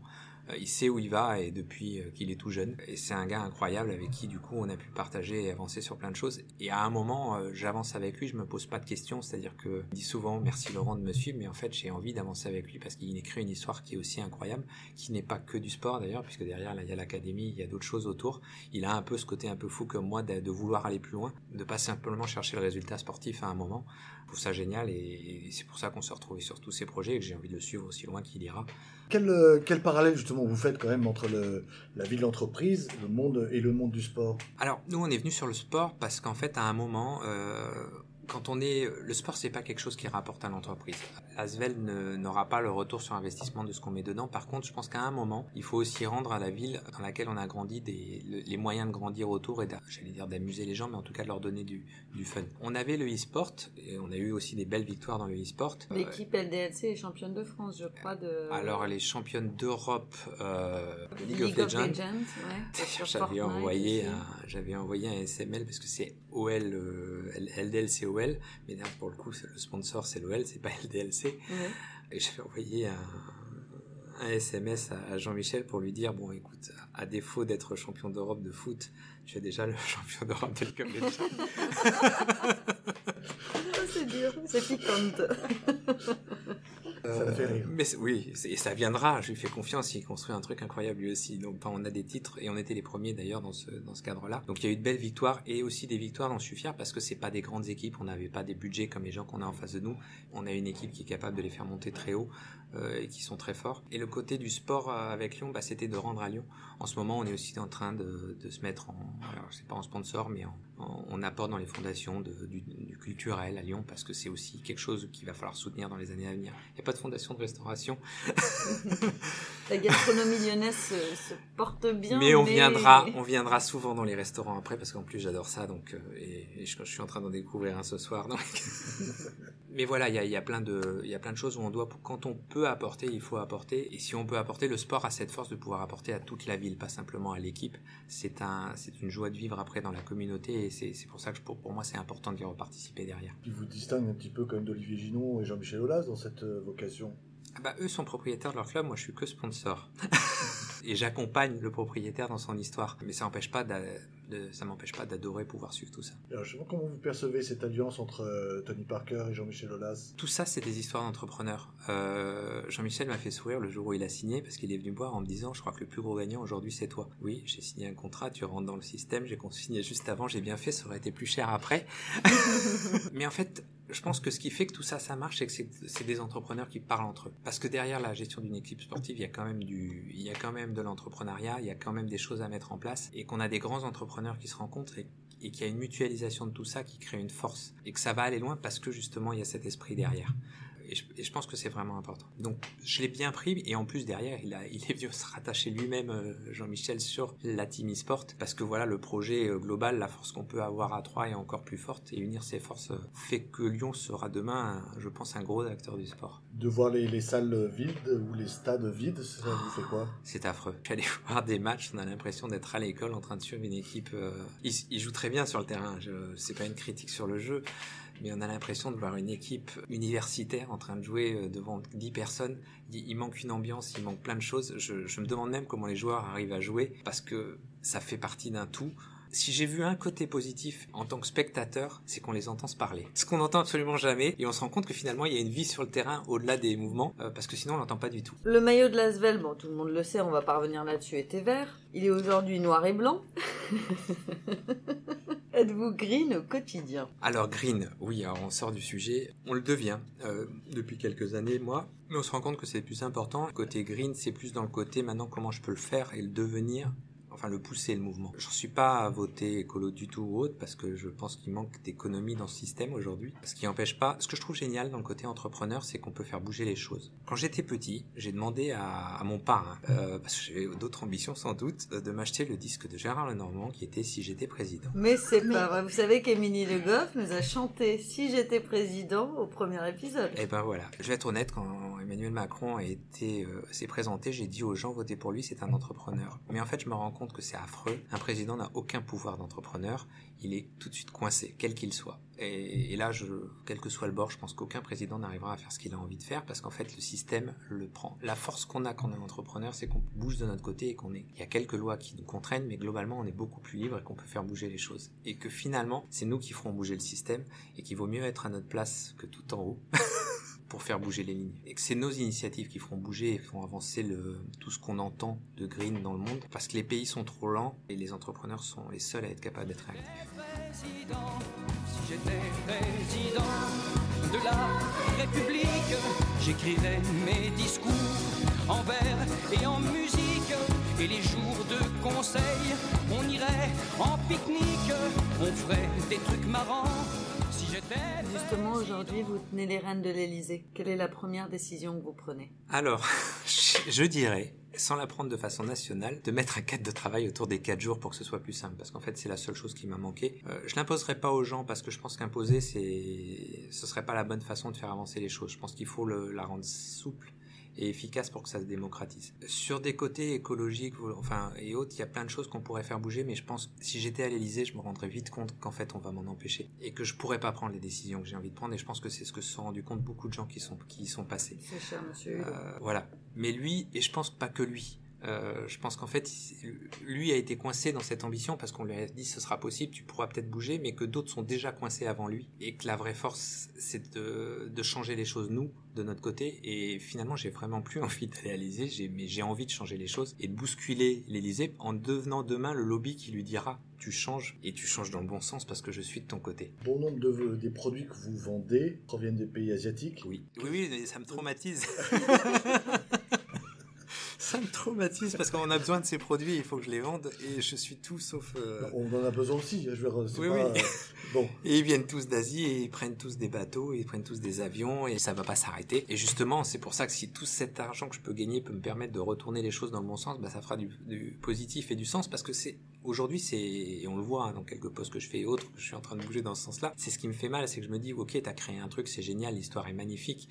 S4: Euh, il sait où il va et depuis euh, qu'il est tout jeune. Et c'est un gars incroyable avec qui du coup on a pu partager et avancer sur plein de choses. Et à un moment, euh, j'avance avec lui, je me pose pas de questions, c'est-à-dire que il dit souvent merci Laurent de me suivre, mais en fait j'ai envie d'avancer avec lui parce qu'il écrit une histoire qui est aussi incroyable, qui n'est pas que du sport d'ailleurs, puisque derrière là il y a l'académie, il y a d'autres choses autour. Il a un peu ce côté un peu fou comme moi de, de vouloir aller plus loin, de pas simplement chercher le résultat sportif à un moment. Je trouve ça génial et, c'est pour ça qu'on se retrouve sur tous ces projets et que j'ai envie de le suivre aussi loin qu'il ira.
S3: Quel, euh, quel, parallèle justement vous faites quand même entre la vie de l'entreprise, le monde et le monde du sport?
S4: Alors nous on est venu sur le sport parce qu'en fait à un moment, euh, quand on est, le sport c'est pas quelque chose qui rapporte à l'entreprise. Asvel n'aura pas le retour sur investissement de ce qu'on met dedans. Par contre, je pense qu'à un moment, il faut aussi rendre à la ville dans laquelle on a grandi des, le- les moyens de grandir autour et d'a- j'allais dire d'amuser les gens, mais en tout cas de leur donner du, du fun. On avait le e-sport et on a eu aussi des belles victoires dans le e-sport. Euh,
S6: L'équipe LDLC est championne de France, je crois, de.
S4: alors, les championnes d'Europe euh, de League,
S6: League
S4: of Legends.
S6: ouais. [LAUGHS]
S4: J'avais envoyé, un, envoyé un SML parce que c'est OL, euh, LDLC OL, mais là, pour le coup, le sponsor c'est l'OL, c'est pas LDLC.
S6: Ouais.
S4: Et j'avais envoyé un, un SMS à, à Jean-Michel pour lui dire bon, écoute, à défaut d'être champion d'Europe de foot, tu es déjà le [LAUGHS] champion d'Europe de.
S6: Ah, [LAUGHS] c'est dur, c'est piquante. [LAUGHS]
S3: Ça le fait rire.
S4: Mais oui, et ça viendra. Je lui fais confiance. Il construit un truc incroyable lui aussi. Donc, enfin, on a des titres et on était les premiers d'ailleurs dans ce dans ce cadre-là. Donc, il y a eu de belles victoires et aussi des victoires dont je suis fier parce que c'est pas des grandes équipes. On n'avait pas des budgets comme les gens qu'on a en face de nous. On a une équipe qui est capable de les faire monter très haut euh, et qui sont très forts. Et le côté du sport euh, avec Lyon, bah, c'était de rendre à Lyon. En ce moment, on est aussi en train de, de se mettre en, alors c'est pas en sponsor, mais en, en- on apporte dans les fondations de- du, du culturel à Lyon parce que c'est aussi quelque chose qu'il va falloir soutenir dans les années à venir. Il n'y a pas de fondation de restauration, [LAUGHS]
S6: La gastronomie lyonnaise se, se porte bien.
S4: mais on viendra, [LAUGHS] on viendra souvent dans les restaurants après parce qu'en plus j'adore ça donc euh, et, et je, je suis en train d'en découvrir un ce soir. donc. [LAUGHS] mais voilà, il y a, il y a plein de, il y a plein de choses où on doit, quand on peut apporter, il faut apporter. Et si on peut apporter, le sport a cette force de pouvoir apporter à toute la ville, pas simplement à l'équipe. C'est un, c'est une joie de vivre après dans la communauté et c'est c'est pour ça que je- pour, pour moi c'est important d'y reparticiper derrière.
S3: Qui vous distingue un petit peu quand même d'Olivier Ginon et Jean-Michel Aulas dans cette euh, vocation?
S4: Ah bah, eux sont propriétaires de leur club, moi je suis que sponsor. [LAUGHS] et j'accompagne le propriétaire dans son histoire. Mais ça n'empêche pas de, ça m'empêche pas d'adorer pouvoir suivre tout ça.
S3: Alors, je sais pas comment vous percevez cette alliance entre euh, Tony Parker et Jean-Michel Aulas.
S4: Tout ça, c'est des histoires d'entrepreneurs. Euh, Jean-Michel m'a fait sourire le jour où il a signé parce qu'il est venu me voir en me disant, je crois que le plus gros gagnant aujourd'hui, c'est toi. Oui, j'ai signé un contrat, tu rentres dans le système, j'ai signé juste avant, j'ai bien fait, ça aurait été plus cher après. [LAUGHS] Mais en fait, je pense que ce qui fait que tout ça, ça marche, c'est que c'est- des entrepreneurs qui parlent entre eux. Parce que derrière la gestion d'une équipe sportive, il y a quand même du, il de l'entrepreneuriat, il y a quand même des choses à mettre en place et qu'on a des grands entrepreneurs qui se rencontrent et et qu'il y a une mutualisation de tout ça qui crée une force et que ça va aller loin parce que justement il y a cet esprit derrière. Et je, et je pense que c'est vraiment important. Donc je l'ai bien pris et en plus derrière il, a, [LAUGHS] il est venu se rattacher lui-même euh, Jean-Michel sur la team e-sport parce que voilà le projet euh, global, la force qu'on peut avoir à trois est encore plus forte et unir ces forces euh, fait que Lyon sera demain, je pense, un gros acteur du sport.
S3: De voir les, les salles vides ou les stades vides, ça vous fait quoi?
S4: C'est affreux. [LAUGHS] Allé voir des matchs, on a l'impression d'être à l'école en train de suivre une équipe. euh, Ils, ils jouent très bien sur le terrain. Je, c'est pas une critique sur le jeu, on a l'impression de voir une équipe universitaire en train de jouer euh, devant 10 personnes. Il, manque une ambiance, il manque plein de choses. Je, je me demande même comment les joueurs arrivent à jouer parce que ça fait partie d'un tout. Si j'ai vu un côté positif en tant que spectateur, c'est qu'on les entend se parler. Ce qu'on n'entend absolument jamais, et on se rend compte que finalement il y a une vie sur le terrain au-delà des mouvements, euh, parce que sinon on l'entend pas du tout.
S6: Le maillot de l'Asvel, bon, tout le monde le sait, on va pas revenir là-dessus, était vert. Il est aujourd'hui noir et blanc. [LAUGHS] Êtes-vous green au quotidien?
S4: Alors green, oui, on sort du sujet, on le devient euh, depuis quelques années, moi, mais on se rend compte que c'est plus important. Côté green, c'est plus dans le côté maintenant comment je peux le faire et le devenir, enfin le pousser le mouvement. Je suis pas à voter écolo du tout ou autre parce que je pense qu'il manque d'économie dans ce système aujourd'hui. Ce qui n'empêche pas, ce que je trouve génial dans le côté entrepreneur, c'est qu'on peut faire bouger les choses. Quand j'étais petit, j'ai demandé à, à mon parrain, euh, parce que j'avais d'autres ambitions sans doute, de m'acheter le disque de Gérard Lenormand qui était Si j'étais président.
S6: Mais c'est pas vrai. Vous savez qu'Émilie Le Goff nous a chanté Si j'étais président au premier épisode.
S4: Et ben voilà. Je vais être honnête, quand Emmanuel Macron a été, euh, s'est présenté, j'ai dit aux gens votez pour lui, c'est un entrepreneur. Mais en fait, je me rends compte que c'est affreux. Un président n'a aucun pouvoir d'entrepreneur. Il est tout de suite coincé, quel qu'il soit. Et, là, je, quel que soit le bord, je pense qu'aucun président n'arrivera à faire ce qu'il a envie de faire parce qu'en fait, le système le prend. La force qu'on a quand on est entrepreneur, c'est qu'on bouge de notre côté et qu'on est. Il y a quelques lois qui nous contraignent, mais globalement, on est beaucoup plus libre et qu'on peut faire bouger les choses. Et que finalement, c'est nous qui ferons bouger le système et qu'il vaut mieux être à notre place que tout en haut. [LAUGHS] pour faire bouger les lignes. Et que c'est nos initiatives qui feront bouger et feront avancer le, tout ce qu'on entend de green dans le monde. Parce que les pays sont trop lents et les entrepreneurs sont les seuls à être capables d'être
S7: président, si j'étais président de la République, j'écrirais mes discours en vers et en musique. Et les jours de conseil, on irait en pique-nique, on ferait des trucs marrants.
S6: Justement, aujourd'hui, vous tenez les rênes de l'Élysée. Quelle est la première décision que vous prenez?
S4: Alors, [LAUGHS] je dirais, sans la prendre de façon nationale, de mettre un cadre de travail autour des 4 jours pour que ce soit plus simple. Parce qu'en fait, c'est la seule chose qui m'a manqué. Euh, je l'imposerai pas aux gens parce que je pense qu'imposer, c'est, ce serait pas la bonne façon de faire avancer les choses. Je pense qu'il faut la rendre souple et efficace pour que ça se démocratise. Sur des côtés écologiques, enfin et autres, il y a plein de choses qu'on pourrait faire bouger, mais je pense si j'étais à l'Elysée, je me rendrais vite compte qu'en fait on va m'en empêcher et que je pourrais pas prendre les décisions que j'ai envie de prendre. Et je pense que c'est ce que se sont rendu compte beaucoup de gens qui sont qui y sont passés.
S6: C'est cher, monsieur.
S4: Euh, voilà. Mais lui, et je pense pas que lui. Euh, je pense qu'en fait, lui a été coincé dans cette ambition parce qu'on lui a dit ce sera possible, tu pourras peut-être bouger, mais que d'autres sont déjà coincés avant lui et que la vraie force, c'est de, de, changer les choses nous de notre côté. Et finalement, j'ai vraiment plus [LAUGHS] envie d'aller à l'Élysée, mais j'ai envie de changer les choses et de bousculer l'Élysée en devenant demain le lobby qui lui dira tu changes et tu changes dans le bon sens parce que je suis de ton côté.
S3: Bon nombre de, des produits que vous vendez proviennent des pays asiatiques.
S4: Oui, oui, oui, ça me traumatise. [LAUGHS] ça me traumatise parce qu'on a besoin de ces produits, il faut que je les vende et je suis tout sauf. Euh...
S3: On en a besoin aussi. Je veux
S4: oui, pas, oui. Euh... bon. Et ils viennent tous d'Asie et ils prennent tous des bateaux, et ils prennent tous des avions et ça va pas s'arrêter. Et justement, c'est pour ça que si tout cet argent que je peux gagner peut me permettre de retourner les choses dans le bon sens, bah ça fera du, du positif et du sens parce que c'est aujourd'hui c'est et on le voit hein, dans quelques posts que je fais et autres, je suis en train de bouger dans ce sens-là. C'est ce qui me fait mal, c'est que je me dis ok, t'as créé un truc, c'est génial, l'histoire est magnifique,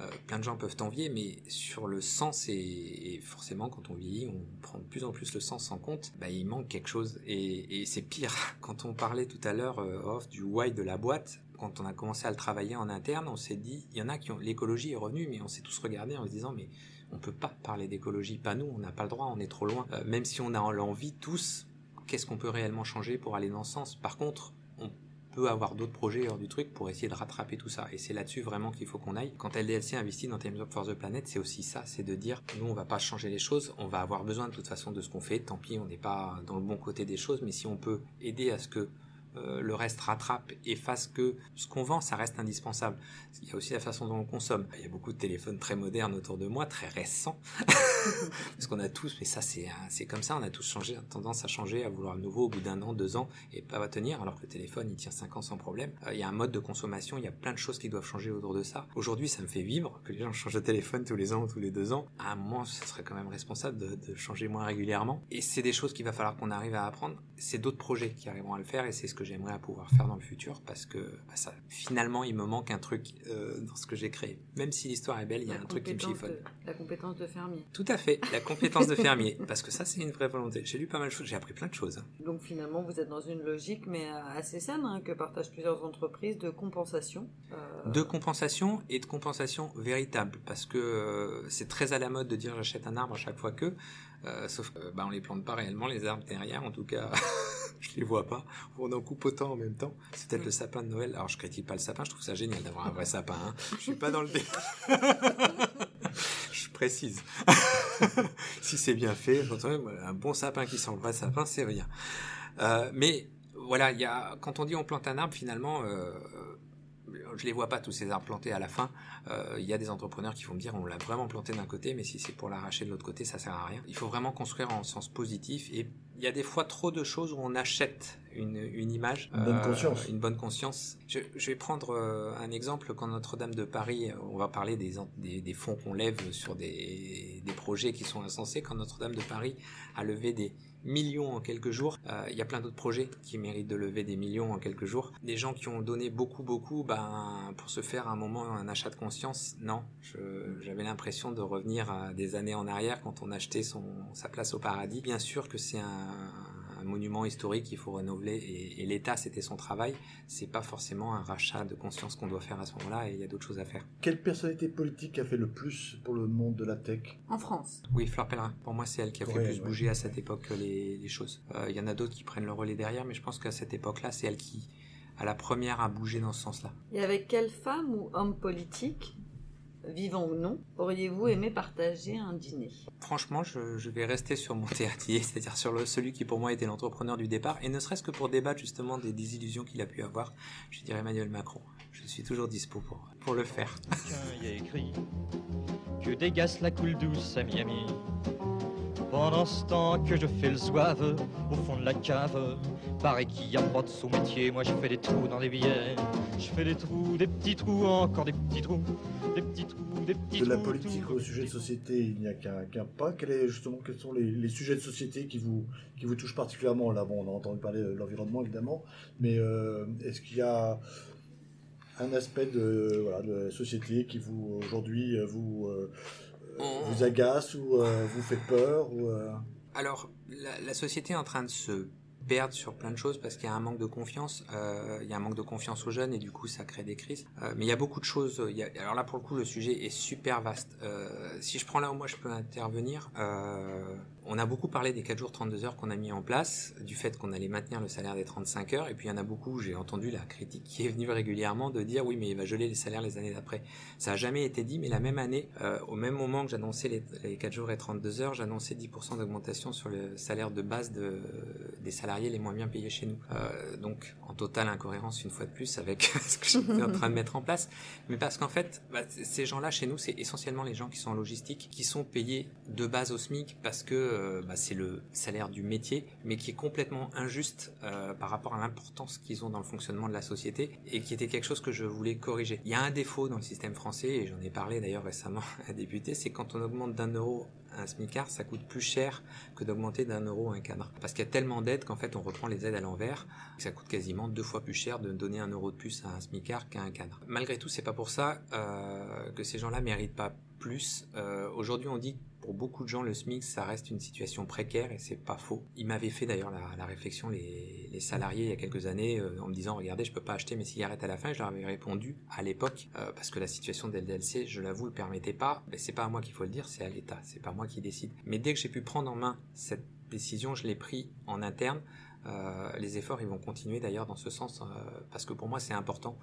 S4: euh, plein de gens peuvent t'envier, mais sur le sens et, forcément quand on vieillit, on prend de plus en plus le sens en compte, bah, il manque quelque chose. Et, et c'est pire. [LAUGHS] Quand on parlait tout à l'heure euh, off du why de la boîte, quand on a commencé à le travailler en interne, on s'est dit, il y en a qui ont, l'écologie est revenue, mais on s'est tous regardés en se disant, mais on peut pas parler d'écologie, pas nous, on n'a pas le droit, on est trop loin. Euh, même si on a l'envie tous, qu'est-ce qu'on peut réellement changer pour aller dans ce sens? Par contre, on peut avoir d'autres projets hors du truc pour essayer de rattraper tout ça. Et c'est là-dessus vraiment qu'il faut qu'on aille. Quand LDLC investit dans Times Up for the Planet, c'est aussi ça, c'est de dire, nous on va pas changer les choses, on va avoir besoin de toute façon de ce qu'on fait, tant pis on n'est pas dans le bon côté des choses, mais si on peut aider à ce que euh, le reste rattrape et fasse que ce qu'on vend, ça reste indispensable. Il y a aussi la façon dont on consomme. Il y a beaucoup de téléphones très modernes autour de moi, très récents, [LAUGHS] parce qu'on a tous, mais ça c'est comme ça, on a tous changé, tendance à changer, à vouloir le nouveau au bout d'un an, deux ans, et pas va tenir, alors que le téléphone il tient cinq ans sans problème. Euh, il y a un mode de consommation, il y a plein de choses qui doivent changer autour de ça. Aujourd'hui, ça me fait vivre que les gens changent de téléphone tous les ans ou tous les deux ans. À un moment, ce serait quand même responsable de, de changer moins régulièrement. Et c'est des choses qu'il va falloir qu'on arrive à apprendre. C'est d'autres projets qui arriveront à le faire, et c'est ce que j'aimerais pouvoir faire dans le futur parce que bah, ça, finalement il me manque un truc euh, dans ce que j'ai créé. Même si l'histoire est belle, il y a
S6: La
S4: un truc qui me chiffonne.
S6: de- la compétence de fermier.
S4: Tout à fait, la compétence de fermier, [LAUGHS] parce que ça c'est une vraie volonté. J'ai lu pas mal de choses, j'ai appris plein de choses. hein.
S6: Donc finalement, vous êtes dans une logique, mais euh, assez saine, hein, que partagent plusieurs entreprises de compensation. euh,
S4: De compensation et de compensation véritable, parce que euh, c'est très à la mode de dire j'achète un arbre à chaque fois que, sauf que bah, on les plante pas réellement les arbres derrière, en tout cas [LAUGHS] je les vois pas. On en coupe autant en même temps. C'est peut-être le sapin de Noël. Alors je critique pas le sapin, je trouve ça génial d'avoir un vrai sapin. Hein. Je suis pas dans le débat. [LAUGHS] je précise. [LAUGHS] si c'est bien fait, un bon sapin qui sent le vrai sapin, c'est rien. Euh, mais voilà, il y a quand on dit on plante un arbre, finalement. Euh, je les vois pas tous ces arbres plantés à la fin. Euh, Il y a des entrepreneurs qui vont me dire on l'a vraiment planté d'un côté, mais si c'est pour l'arracher de l'autre côté, ça sert à rien. Il faut vraiment construire en sens positif. Et il y a des fois trop de choses où on achète une, une image,
S3: Une bonne conscience.
S4: une bonne conscience. Je, je vais prendre euh, un exemple quand Notre-Dame de Paris, on va parler des, des fonds qu'on lève sur des, des projets qui sont insensés. Quand Notre-Dame de Paris a levé des millions en quelques jours. Euh, Il y a plein d'autres projets qui méritent de lever des millions en quelques jours. Des gens qui ont donné beaucoup, beaucoup, ben, pour se faire un moment un achat de conscience, non. J'avais l'impression de revenir à des années en arrière quand on achetait son, sa place au paradis. Bien sûr que c'est un, un monument historique qu'il faut renouveler et, et l'État c'était son travail. C'est pas forcément un rachat de conscience qu'on doit faire à ce moment-là et il y a d'autres choses à faire.
S3: Quelle personnalité politique a fait le plus pour le monde de la tech?
S6: En France.
S4: Oui, Fleur Pellerin. Pour moi, c'est elle qui a fait
S3: Ouais,
S4: plus
S3: ouais.
S4: bouger à cette époque les, les choses. Euh, Il y en a d'autres qui prennent le relais derrière, mais je pense qu'à cette époque-là, c'est elle qui, à la première, a bougé dans ce sens-là.
S6: Et avec quelle femme ou homme politique, vivant ou non, auriez-vous aimé partager un dîner?
S4: Franchement, je, je vais rester sur mon [LAUGHS] théâtrier, c'est-à-dire sur le, celui qui pour moi était l'entrepreneur du départ, et ne serait-ce que pour débattre justement des désillusions qu'il a pu avoir, je dirais Emmanuel Macron. Je suis toujours dispo pour, pour le faire.
S9: Il y a écrit que dégasse la coule douce à Miami.
S7: Pendant ce temps que je fais le zouave au fond de la cave, paraît qu'il n'y a pas de sous-métier. Moi je fais des trous dans les billets. Je fais des trous, des petits trous, encore des petits trous, des petits trous, des petits
S3: De
S7: trous.
S3: la politique au sujet de société, il n'y a qu'un qu'un pas. Quel est justement, quels sont les, les sujets de société qui vous, qui vous touchent particulièrement? Là, bon, on a entendu parler de l'environnement évidemment, mais euh, est-ce qu'il y a un aspect de, voilà, de la société qui vous aujourd'hui euh, vous, euh,
S4: On-
S3: vous agace ou euh, vous fait peur ou, euh,
S4: Alors, la, la société est en train de se perdre sur plein de choses parce qu'il y a un manque de confiance. Euh, il y a un manque de confiance aux jeunes et du coup, ça crée des crises. Mais il y a beaucoup de choses. il y a- alors là, pour le coup, le sujet est super vaste. Si je prends là où moi je peux intervenir, on a beaucoup parlé des 4 jours 32 heures qu'on a mis en place, du fait qu'on allait maintenir le salaire des 35 heures. Et puis il y en a beaucoup, j'ai entendu la critique qui est venue régulièrement de dire oui, mais il va geler les salaires les années d'après. Ça a jamais été dit, mais la même année, euh, au même moment que j'annonçais les, les 4 jours et 32 heures, j'annonçais 10% d'augmentation sur le salaire de base de, des salariés les moins bien payés chez nous. Euh, donc, en totale incohérence, une fois de plus, avec [LAUGHS] ce que j'étais en train de mettre en place. Mais parce qu'en fait, bah, ces gens-là, chez nous, c'est essentiellement les gens qui sont en logistique, qui sont payés de base au SMIC parce que euh, bah, c'est le salaire du métier, mais qui est complètement injuste euh, par rapport à l'importance qu'ils ont dans le fonctionnement de la société et qui était quelque chose que je voulais corriger. Il y a un défaut dans le système français, et j'en ai parlé d'ailleurs récemment [LAUGHS] à député, c'est quand on augmente d'un euro un SMICAR, ça coûte plus cher que d'augmenter d'un euro un cadre. Parce qu'il y a tellement d'aides qu'en fait on reprend les aides à l'envers, ça coûte quasiment deux fois plus cher de donner un euro de plus à un SMICAR qu'à un cadre. Malgré tout, c'est pas pour ça euh, que ces gens-là méritent pas plus. Euh, Aujourd'hui, on dit que pour beaucoup de gens, le SMIC, ça reste une situation précaire et c'est pas faux. Ils m'avaient fait d'ailleurs la, réflexion, les, salariés, il y a quelques années, euh, en me disant Regardez, je peux pas acheter mes cigarettes à la fin. Je leur avais répondu à l'époque, euh, parce que la situation de LDLC, je l'avoue, le permettait pas. Mais c'est pas à moi qu'il faut le dire, c'est à l'État. C'est pas moi qui décide. Mais dès que j'ai pu prendre en main cette décision, je l'ai pris en interne. Les efforts, ils vont continuer d'ailleurs dans ce sens, parce que pour moi, c'est important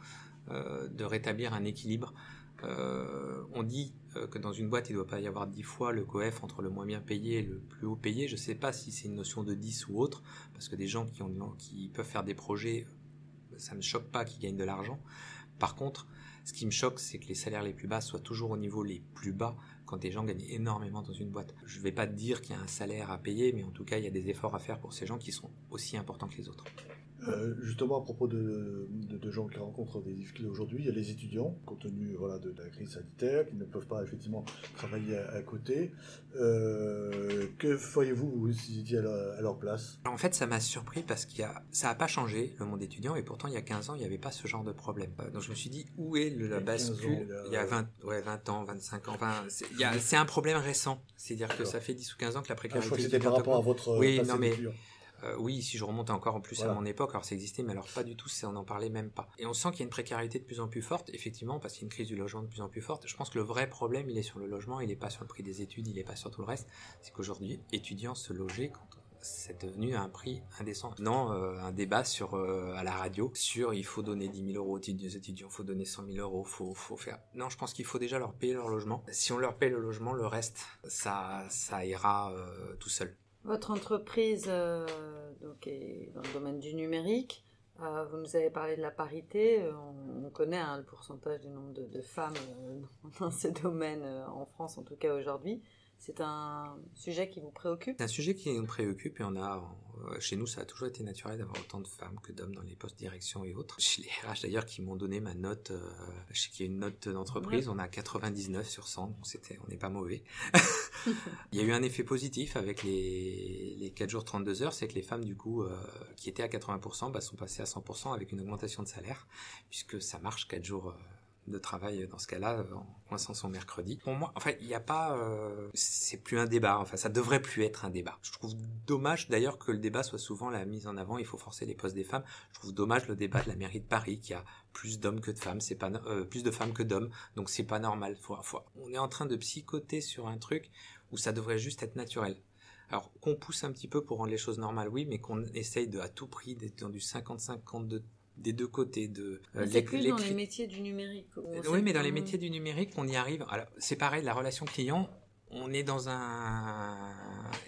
S4: de rétablir un équilibre. Euh, on dit euh, que dans une boîte, il ne doit pas y avoir 10 fois le coef entre le moins bien payé et le plus haut payé. Je ne sais pas si c'est une notion de 10 ou autre, parce que des gens qui, peuvent faire des projets, ça ne choque pas qu'ils gagnent de l'argent. Par contre, ce qui me choque, c'est que les salaires les plus bas soient toujours au niveau les plus bas quand des gens gagnent énormément dans une boîte. Je ne vais pas te dire qu'il y a un salaire à payer, mais en tout cas, il y a des efforts à faire pour ces gens qui sont aussi importants que les autres.
S3: Euh, justement, à propos de, de, de, gens qui rencontrent des difficultés aujourd'hui, il y a les étudiants, compte tenu voilà, de, de, la crise sanitaire, qui ne peuvent pas effectivement travailler à, à côté. Euh, que feriez-vous vous, si vous étiez à leur, à leur place?
S4: En fait, ça m'a surpris parce y a, ça n'a pas changé le monde étudiant, et pourtant, il y a 15 ans, il n'y avait pas ce genre de problème. Donc je me suis dit, où est le, la bascule Il y a 20, ouais, 20 ans, 25 ans, enfin, c'est un problème récent. C'est-à-dire que ça fait 10 ou 15 ans que la précarité...
S3: Ah, je crois que c'était par rapport à votre
S4: oui, non, mais, euh, oui, si je remonte encore en plus
S3: voilà.
S4: à mon époque, alors ça existait, mais alors pas du tout, on n'en parlait même pas. Et on sent qu'il y a une précarité de plus en plus forte, effectivement, parce qu'il y a une crise du logement de plus en plus forte. Je pense que le vrai problème, il est sur le logement, il n'est pas sur le prix des études, il n'est pas sur tout le reste. C'est qu'aujourd'hui, étudiants se loger quand c'est devenu un prix indécent. Non, euh, un débat sur euh, à la radio sur il faut donner 10 000 euros aux étudiants, il faut donner 100 000 euros, faut faut faire. Non, je pense qu'il faut déjà leur payer leur logement. Si on leur paye le logement, le reste, ça ça ira euh, tout seul.
S6: Votre entreprise euh, donc, est dans le domaine du numérique. Euh, vous nous avez parlé de la parité. On, on connaît hein, le pourcentage du nombre de, femmes euh, [LAUGHS] dans ces domaines, en France en tout cas aujourd'hui. C'est un sujet qui vous préoccupe?
S4: C'est un sujet qui nous préoccupe et on a, chez nous, ça a toujours été naturel d'avoir autant de femmes que d'hommes dans les postes direction et autres. Chez les RH d'ailleurs qui m'ont donné ma note, euh, y a une note d'entreprise, ouais. on a 99 sur 100, bon, c'était, on n'est pas mauvais. [LAUGHS] Il y a eu un effet positif avec les, les 4 jours 32 heures, c'est que les femmes du coup euh, qui étaient à 80% bah, sont passées à 100% avec une augmentation de salaire, puisque ça marche 4 jours. Euh, de travail dans ce cas-là en coinçant son mercredi. Pour moi, enfin, il n'y a pas, euh, c'est plus un débat. Enfin, ça devrait plus être un débat. Je trouve dommage d'ailleurs que le débat soit souvent la mise en avant. Il faut forcer les postes des femmes. Je trouve dommage le débat de la mairie de Paris qui a plus d'hommes que de femmes. C'est pas euh, plus de femmes que d'hommes. Donc c'est pas normal. On est en train de psychoter sur un truc où ça devrait juste être naturel. Alors qu'on pousse un petit peu pour rendre les choses normales, oui, mais qu'on essaye de à tout prix d'être dans du 50-50 de des deux côtés de
S6: euh, plus dans les métiers du numérique
S4: oui mais dans les métiers du numérique on y arrive. Alors c'est pareil la relation client on est dans un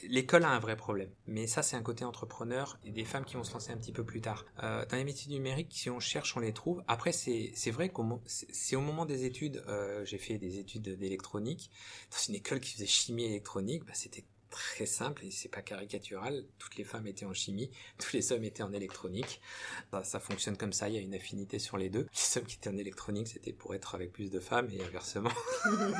S4: l'école a un vrai problème. Mais ça c'est un côté entrepreneur et des femmes qui vont se lancer un petit peu plus tard. Euh, dans les métiers du numérique si on cherche on les trouve. Après c'est vrai qu'au c'est au moment des études euh, j'ai fait des études d'électronique. Dans une école qui faisait chimie électronique bah, c'était très simple et c'est pas caricatural. Toutes les femmes étaient en chimie, [LAUGHS] tous les hommes étaient en électronique. Ça, ça, fonctionne comme ça, il y a une affinité sur les deux. Les hommes qui étaient en électronique, c'était pour être avec plus de femmes et inversement.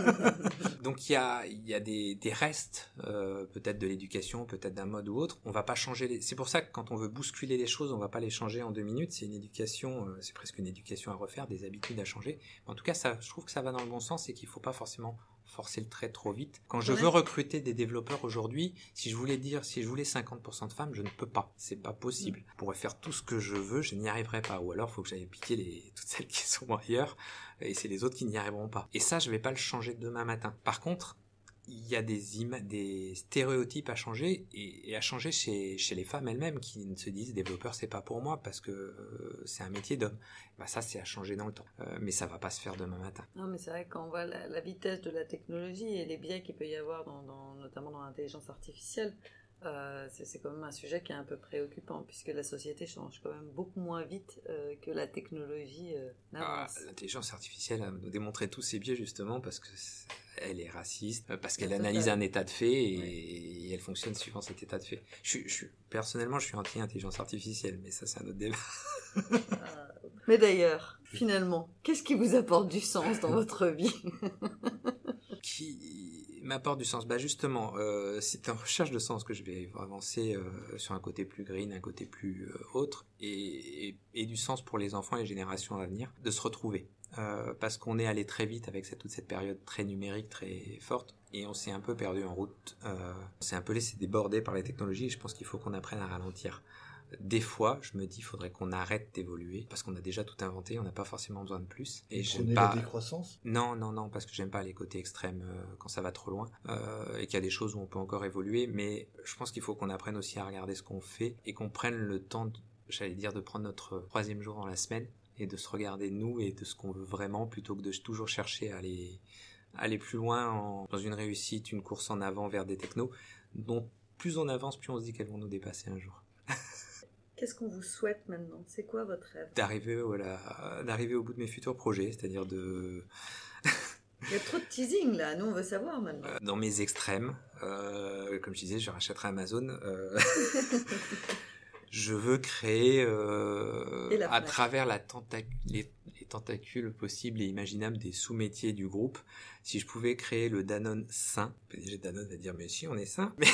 S4: [LAUGHS] Donc il y a, il y a des, des restes, euh, peut-être de l'éducation, peut-être d'un mode ou autre. On va pas changer les... C'est pour ça que quand on veut bousculer les choses, on va pas les changer en deux minutes. C'est une éducation, euh, c'est presque une éducation à refaire, des habitudes à changer. En tout cas, ça, je trouve que ça va dans le bon sens et qu'il faut pas forcément forcer le trait trop vite. Quand je veux recruter des développeurs aujourd'hui, si je voulais dire, si je voulais 50% de femmes, je ne peux pas. C'est pas possible. Je pourrais faire tout ce que je veux, je n'y arriverai pas. Ou alors, il faut que j'aille piquer les, toutes celles qui sont ailleurs, et c'est les autres qui n'y arriveront pas. Et ça, je vais pas le changer demain matin. Par contre, il y a des, stéréotypes à changer et, à changer chez, les femmes elles-mêmes qui se disent développeur c'est pas pour moi parce que euh, c'est un métier d'homme. Bah, ça c'est à changer dans le temps, euh, mais ça va pas se faire demain matin.
S6: Non mais c'est vrai quand on voit la, vitesse de la technologie et les biais qu'il peut y avoir notamment dans l'intelligence artificielle, euh, c'est quand même un sujet qui est un peu préoccupant puisque la société change quand même beaucoup moins vite euh, que la technologie euh,
S4: ah, L'intelligence artificielle a démontré tous ses biais justement parce que elle est raciste, parce qu'elle analyse un état de fait et, elle fonctionne suivant cet état de fait. Je, je, personnellement, je suis anti-intelligence artificielle, mais ça c'est un autre débat.
S6: Ah, [LAUGHS] mais d'ailleurs, finalement, qu'est-ce qui vous apporte du sens dans [LAUGHS] votre vie?
S4: Qui m'apporte du sens Bah justement, euh, c'est en recherche de sens que je vais avancer euh, sur un côté plus green, un côté plus euh, autre, et, du sens pour les enfants et les générations à venir, de se retrouver. Parce qu'on est allé très vite avec cette, toute cette période très numérique, très forte, et on s'est un peu perdu en route. On s'est un peu laissé déborder par les technologies, et je pense qu'il faut qu'on apprenne à ralentir des fois, je me dis, il faudrait qu'on arrête d'évoluer parce qu'on a déjà tout inventé, on n'a pas forcément besoin de plus.
S3: Et j'aime pas. La décroissance?
S4: Non, non, non, parce que j'aime pas les côtés extrêmes euh, quand ça va trop loin euh, et qu'il y a des choses où on peut encore évoluer. Mais je pense qu'il faut qu'on apprenne aussi à regarder ce qu'on fait et qu'on prenne le temps, j'allais dire, de prendre notre troisième jour dans la semaine et de se regarder nous et de ce qu'on veut vraiment plutôt que de toujours chercher à aller aller plus loin en, dans une réussite, une course en avant vers des technos dont plus on avance, plus on se dit qu'elles vont nous dépasser un jour. [LAUGHS]
S6: Qu'est-ce qu'on vous souhaite maintenant? C'est quoi votre rêve?
S4: D'arriver voilà, d'arriver au bout de mes futurs projets, c'est-à-dire de... [LAUGHS]
S6: Il y a trop de teasing là, nous on veut savoir maintenant.
S4: Euh, dans mes extrêmes, euh, comme je disais, je rachèterai Amazon. Euh, [LAUGHS] je veux créer euh, à travers la tentac les, les, tentacules possibles et imaginables des sous-métiers du groupe. Si je pouvais créer le Danone sain, déjà Danone va dire mais si on est sain. Mais...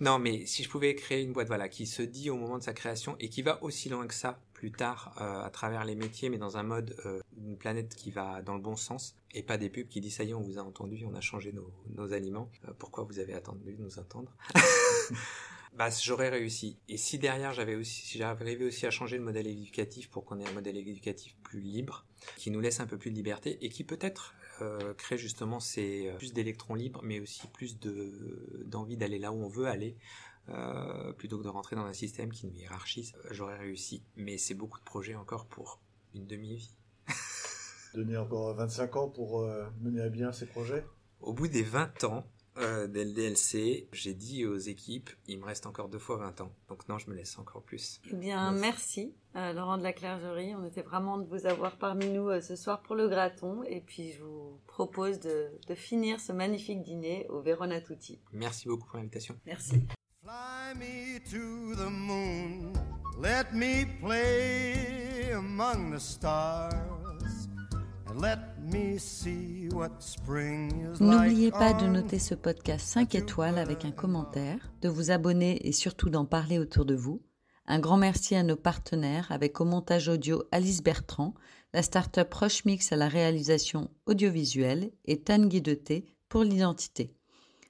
S4: non, mais si je pouvais créer une boîte, voilà, qui se dit au moment de sa création et qui va aussi loin que ça plus tard euh, à travers les métiers, mais dans un mode, euh, une planète qui va dans le bon sens et pas des pubs qui disent ça y est, on vous a entendu, on a changé nos, nos aliments. Euh, pourquoi vous avez attendu de nous entendre? [LAUGHS] Bah, j'aurais réussi. Et si derrière j'avais aussi, si j'arrivais aussi à changer le modèle éducatif pour qu'on ait un modèle éducatif plus libre, qui nous laisse un peu plus de liberté et qui peut-être euh, crée justement ces plus d'électrons libres, mais aussi plus de d'envie d'aller là où on veut aller. Euh, plutôt que de rentrer dans un système qui nous hiérarchise, j'aurais réussi. Mais c'est beaucoup de projets encore pour une demi-vie.
S3: Donner encore 25 ans pour euh, mener à bien ces projets?
S4: Au bout des 20 ans, euh, dès le DLC, j'ai dit aux équipes, il me reste encore deux fois 20 ans. Donc non, je me laisse encore plus.
S6: Eh bien, merci, euh, Laurent de la Clergerie. On était vraiment de vous avoir parmi nous euh, ce soir pour le graton. Et puis, je vous propose de, de finir ce magnifique dîner au Verona Tutti.
S4: Merci beaucoup pour l'invitation.
S6: Merci.
S5: Fly me to the moon, let me play among the stars.
S1: N'oubliez pas de noter ce podcast 5 étoiles avec un commentaire, de vous abonner et surtout d'en parler autour de vous. Un grand merci à nos partenaires avec au montage audio Alice Bertrand, la start-up Mix à la réalisation audiovisuelle et Tanguy de Thé pour l'identité.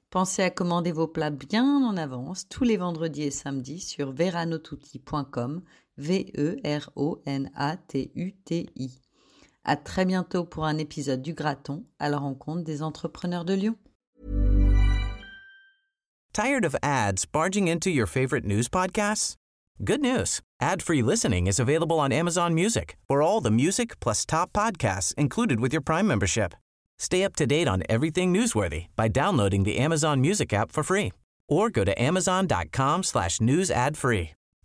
S1: Pensez à commander vos plats bien en avance tous les vendredis et samedis sur veranotouti.com, V-E-R-O-N-A-T-U-T-I. À très bientôt pour un épisode du Graton à la rencontre des entrepreneurs de Lyon.
S10: Tired of ads barging into your favorite news podcasts? Good news. Ad-free listening is available on Amazon Music. For all the music plus top podcasts included with your Prime membership. Stay up to date on everything newsworthy by downloading the Amazon Music app for free or go to amazon.com slash news ad free.